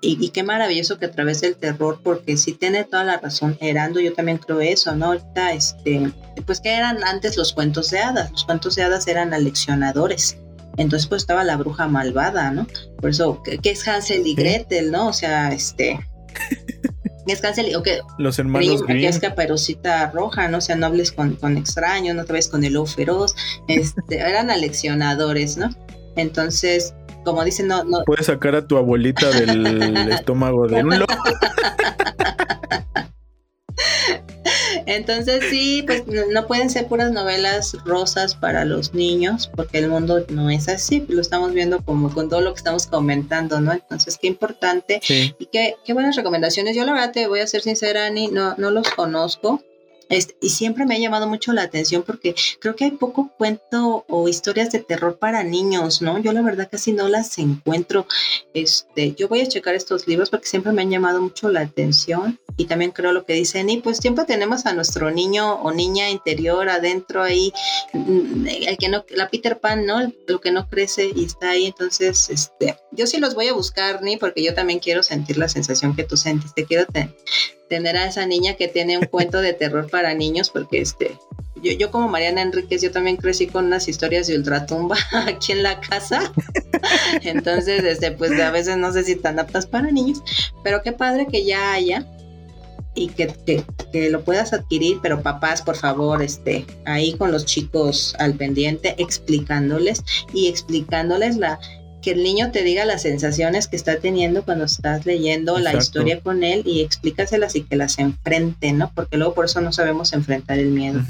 Y, y qué maravilloso que a través del terror, porque sí tiene toda la razón, Herando, yo también creo eso, ¿no? Ahorita, este, pues que eran antes los cuentos de hadas, los cuentos de hadas eran aleccionadores. Entonces, pues estaba la bruja malvada, ¿no? Por eso, ¿qué, qué es Hansel y. Gretel, no? O sea, este. ¿qué Es Hansel y, o qué, Los hermanos Grimm, que es caperucita roja, ¿no? O sea, no hables con, con extraños, no te ves con el lobo feroz. Este, eran aleccionadores, ¿no? Entonces, como dicen, no, no, Puedes sacar a tu abuelita del estómago de un lobo. Entonces sí, pues no pueden ser puras novelas rosas para los niños, porque el mundo no es así, lo estamos viendo como con todo lo que estamos comentando, ¿no? Entonces qué importante Sí. y qué, qué buenas recomendaciones. Yo la verdad te voy a ser sincera, Ani, no, no los conozco. Este, y siempre me ha llamado mucho la atención porque creo que hay poco cuento o historias de terror para niños, ¿no? Yo la verdad casi no las encuentro. Este, yo voy a checar estos libros porque siempre me han llamado mucho la atención y también creo lo que dicen y pues siempre tenemos a nuestro niño o niña interior adentro ahí, mm, el que no, la Peter Pan, ¿no? Lo que no crece y está ahí, entonces, este, yo sí los voy a buscar, ni porque yo también quiero sentir la sensación que tú sentiste, quiero te- tener a esa niña que tiene un cuento de terror para niños, porque este, yo, yo como Mariana Enríquez, yo también crecí con unas historias de ultratumba aquí en la casa. Entonces, este, pues a veces no sé si tan aptas para niños, pero qué padre que ya haya y que, que, que lo puedas adquirir, pero papás, por favor, este, ahí con los chicos al pendiente, explicándoles y explicándoles la que el niño te diga las sensaciones que está teniendo cuando estás leyendo la historia con él y explícaselas y que las enfrente, ¿no? Porque luego por eso no sabemos enfrentar el miedo.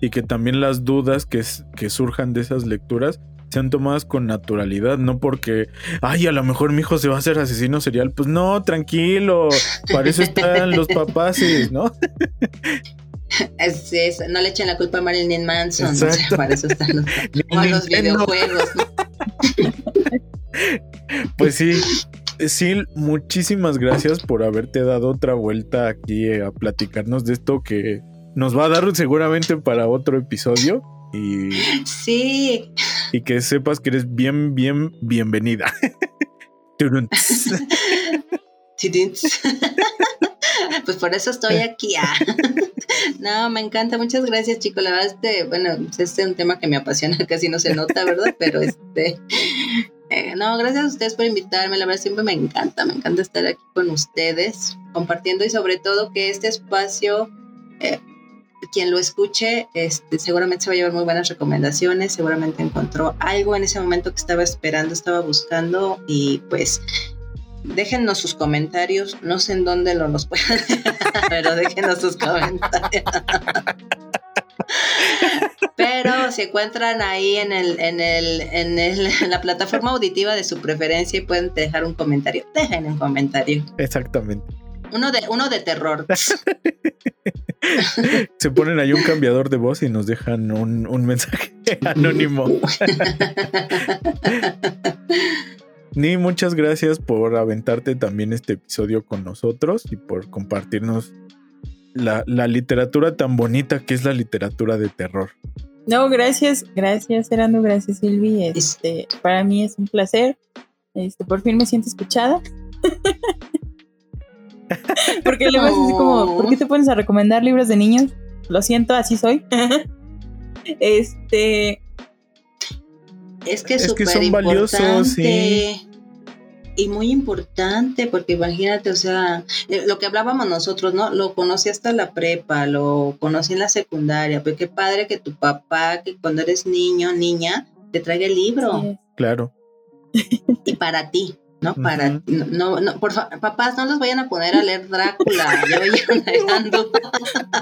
Y que también las dudas que, surjan de esas lecturas sean tomadas con naturalidad, no porque, ay, a lo mejor mi hijo se va a hacer asesino serial. Pues no, tranquilo, para eso están los papaces, ¿no? Es, es- no le echen la culpa a Marilyn Manson, o sea, para eso están los, videojuegos. ¿no? Pues sí, sí, muchísimas gracias por haberte dado otra vuelta aquí eh, a platicarnos de esto que nos va a dar seguramente para otro episodio y, Sí, y que sepas que eres bien, bien bienvenida. Pues por eso estoy aquí. ah. No, me encanta. Muchas gracias, chicos. La verdad, este, bueno, este es un tema que me apasiona, casi no se nota, ¿verdad? Pero este. Eh, no, gracias a ustedes por invitarme. La verdad, siempre me encanta. Me encanta estar aquí con ustedes, compartiendo y sobre todo que este espacio. eh, quien lo escuche, este, seguramente se va a llevar muy buenas recomendaciones, seguramente encontró algo en ese momento que estaba esperando, estaba buscando y pues déjennos sus comentarios, no sé en dónde lo nos puedan, pero déjenos sus comentarios. Pero si encuentran ahí en el, en el, en el, en la plataforma auditiva de su preferencia y pueden dejar un comentario. Dejen un comentario. Exactamente. Uno de, uno de terror. Se ponen ahí un cambiador de voz y nos dejan un, un mensaje anónimo. Ni muchas gracias por aventarte también este episodio con nosotros y por compartirnos la, la literatura tan bonita que es la literatura de terror. No, gracias, gracias, Erando, gracias, Silvi. Este, para mí es un placer. Este, por fin me siento escuchada. Porque luego es así como, ¿por qué te pones a recomendar libros de niños? Lo siento, así soy. este. Es que, es Es que son valiosos, sí. Y muy importante, porque imagínate, o sea, eh, lo que hablábamos nosotros, ¿no? Lo conocí hasta la prepa, lo conocí en la secundaria, pero qué padre que tu papá, que cuando eres niño, niña, te traiga el libro. Sí. Claro. Y para ti, ¿no? Para no, no, no, por fa- papás, no los vayan a poner a leer Drácula, ya vayan dejando.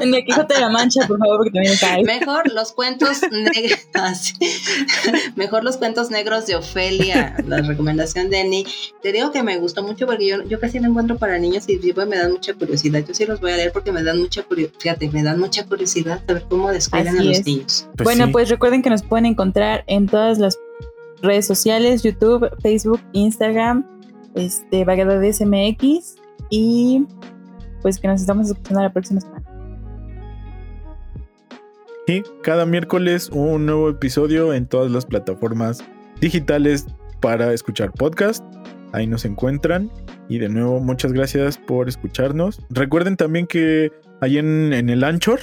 En el Quijote de la Mancha, por favor, porque también está ahí. Mejor los cuentos negros, mejor los cuentos negros de Ofelia, la recomendación de Annie. Te digo que me gustó mucho porque yo, yo casi no encuentro para niños y siempre me dan mucha curiosidad. Yo sí los voy a leer porque me dan mucha curiosidad, fíjate, me dan mucha curiosidad saber cómo descuidan a los es. niños. Pues bueno, sí. pues recuerden que nos pueden encontrar en todas las redes sociales, YouTube, Facebook, Instagram, este, Vaguedades MX y pues que nos estamos escuchando la próxima semana. Y cada miércoles un nuevo episodio en todas las plataformas digitales para escuchar podcast. Ahí nos encuentran. Y de nuevo, muchas gracias por escucharnos. Recuerden también que ahí en, en el Anchor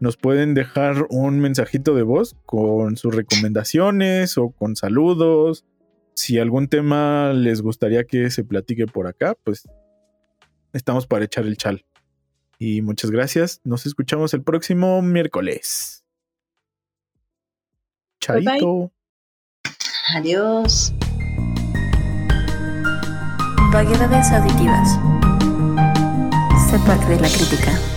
nos pueden dejar un mensajito de voz con sus recomendaciones o con saludos. Si algún tema les gustaría que se platique por acá, pues estamos para echar el chal. Y muchas gracias. Nos escuchamos el próximo miércoles. Bye, bye. Chaito. Adiós. Vaguedades auditivas. Sé parte de la crítica.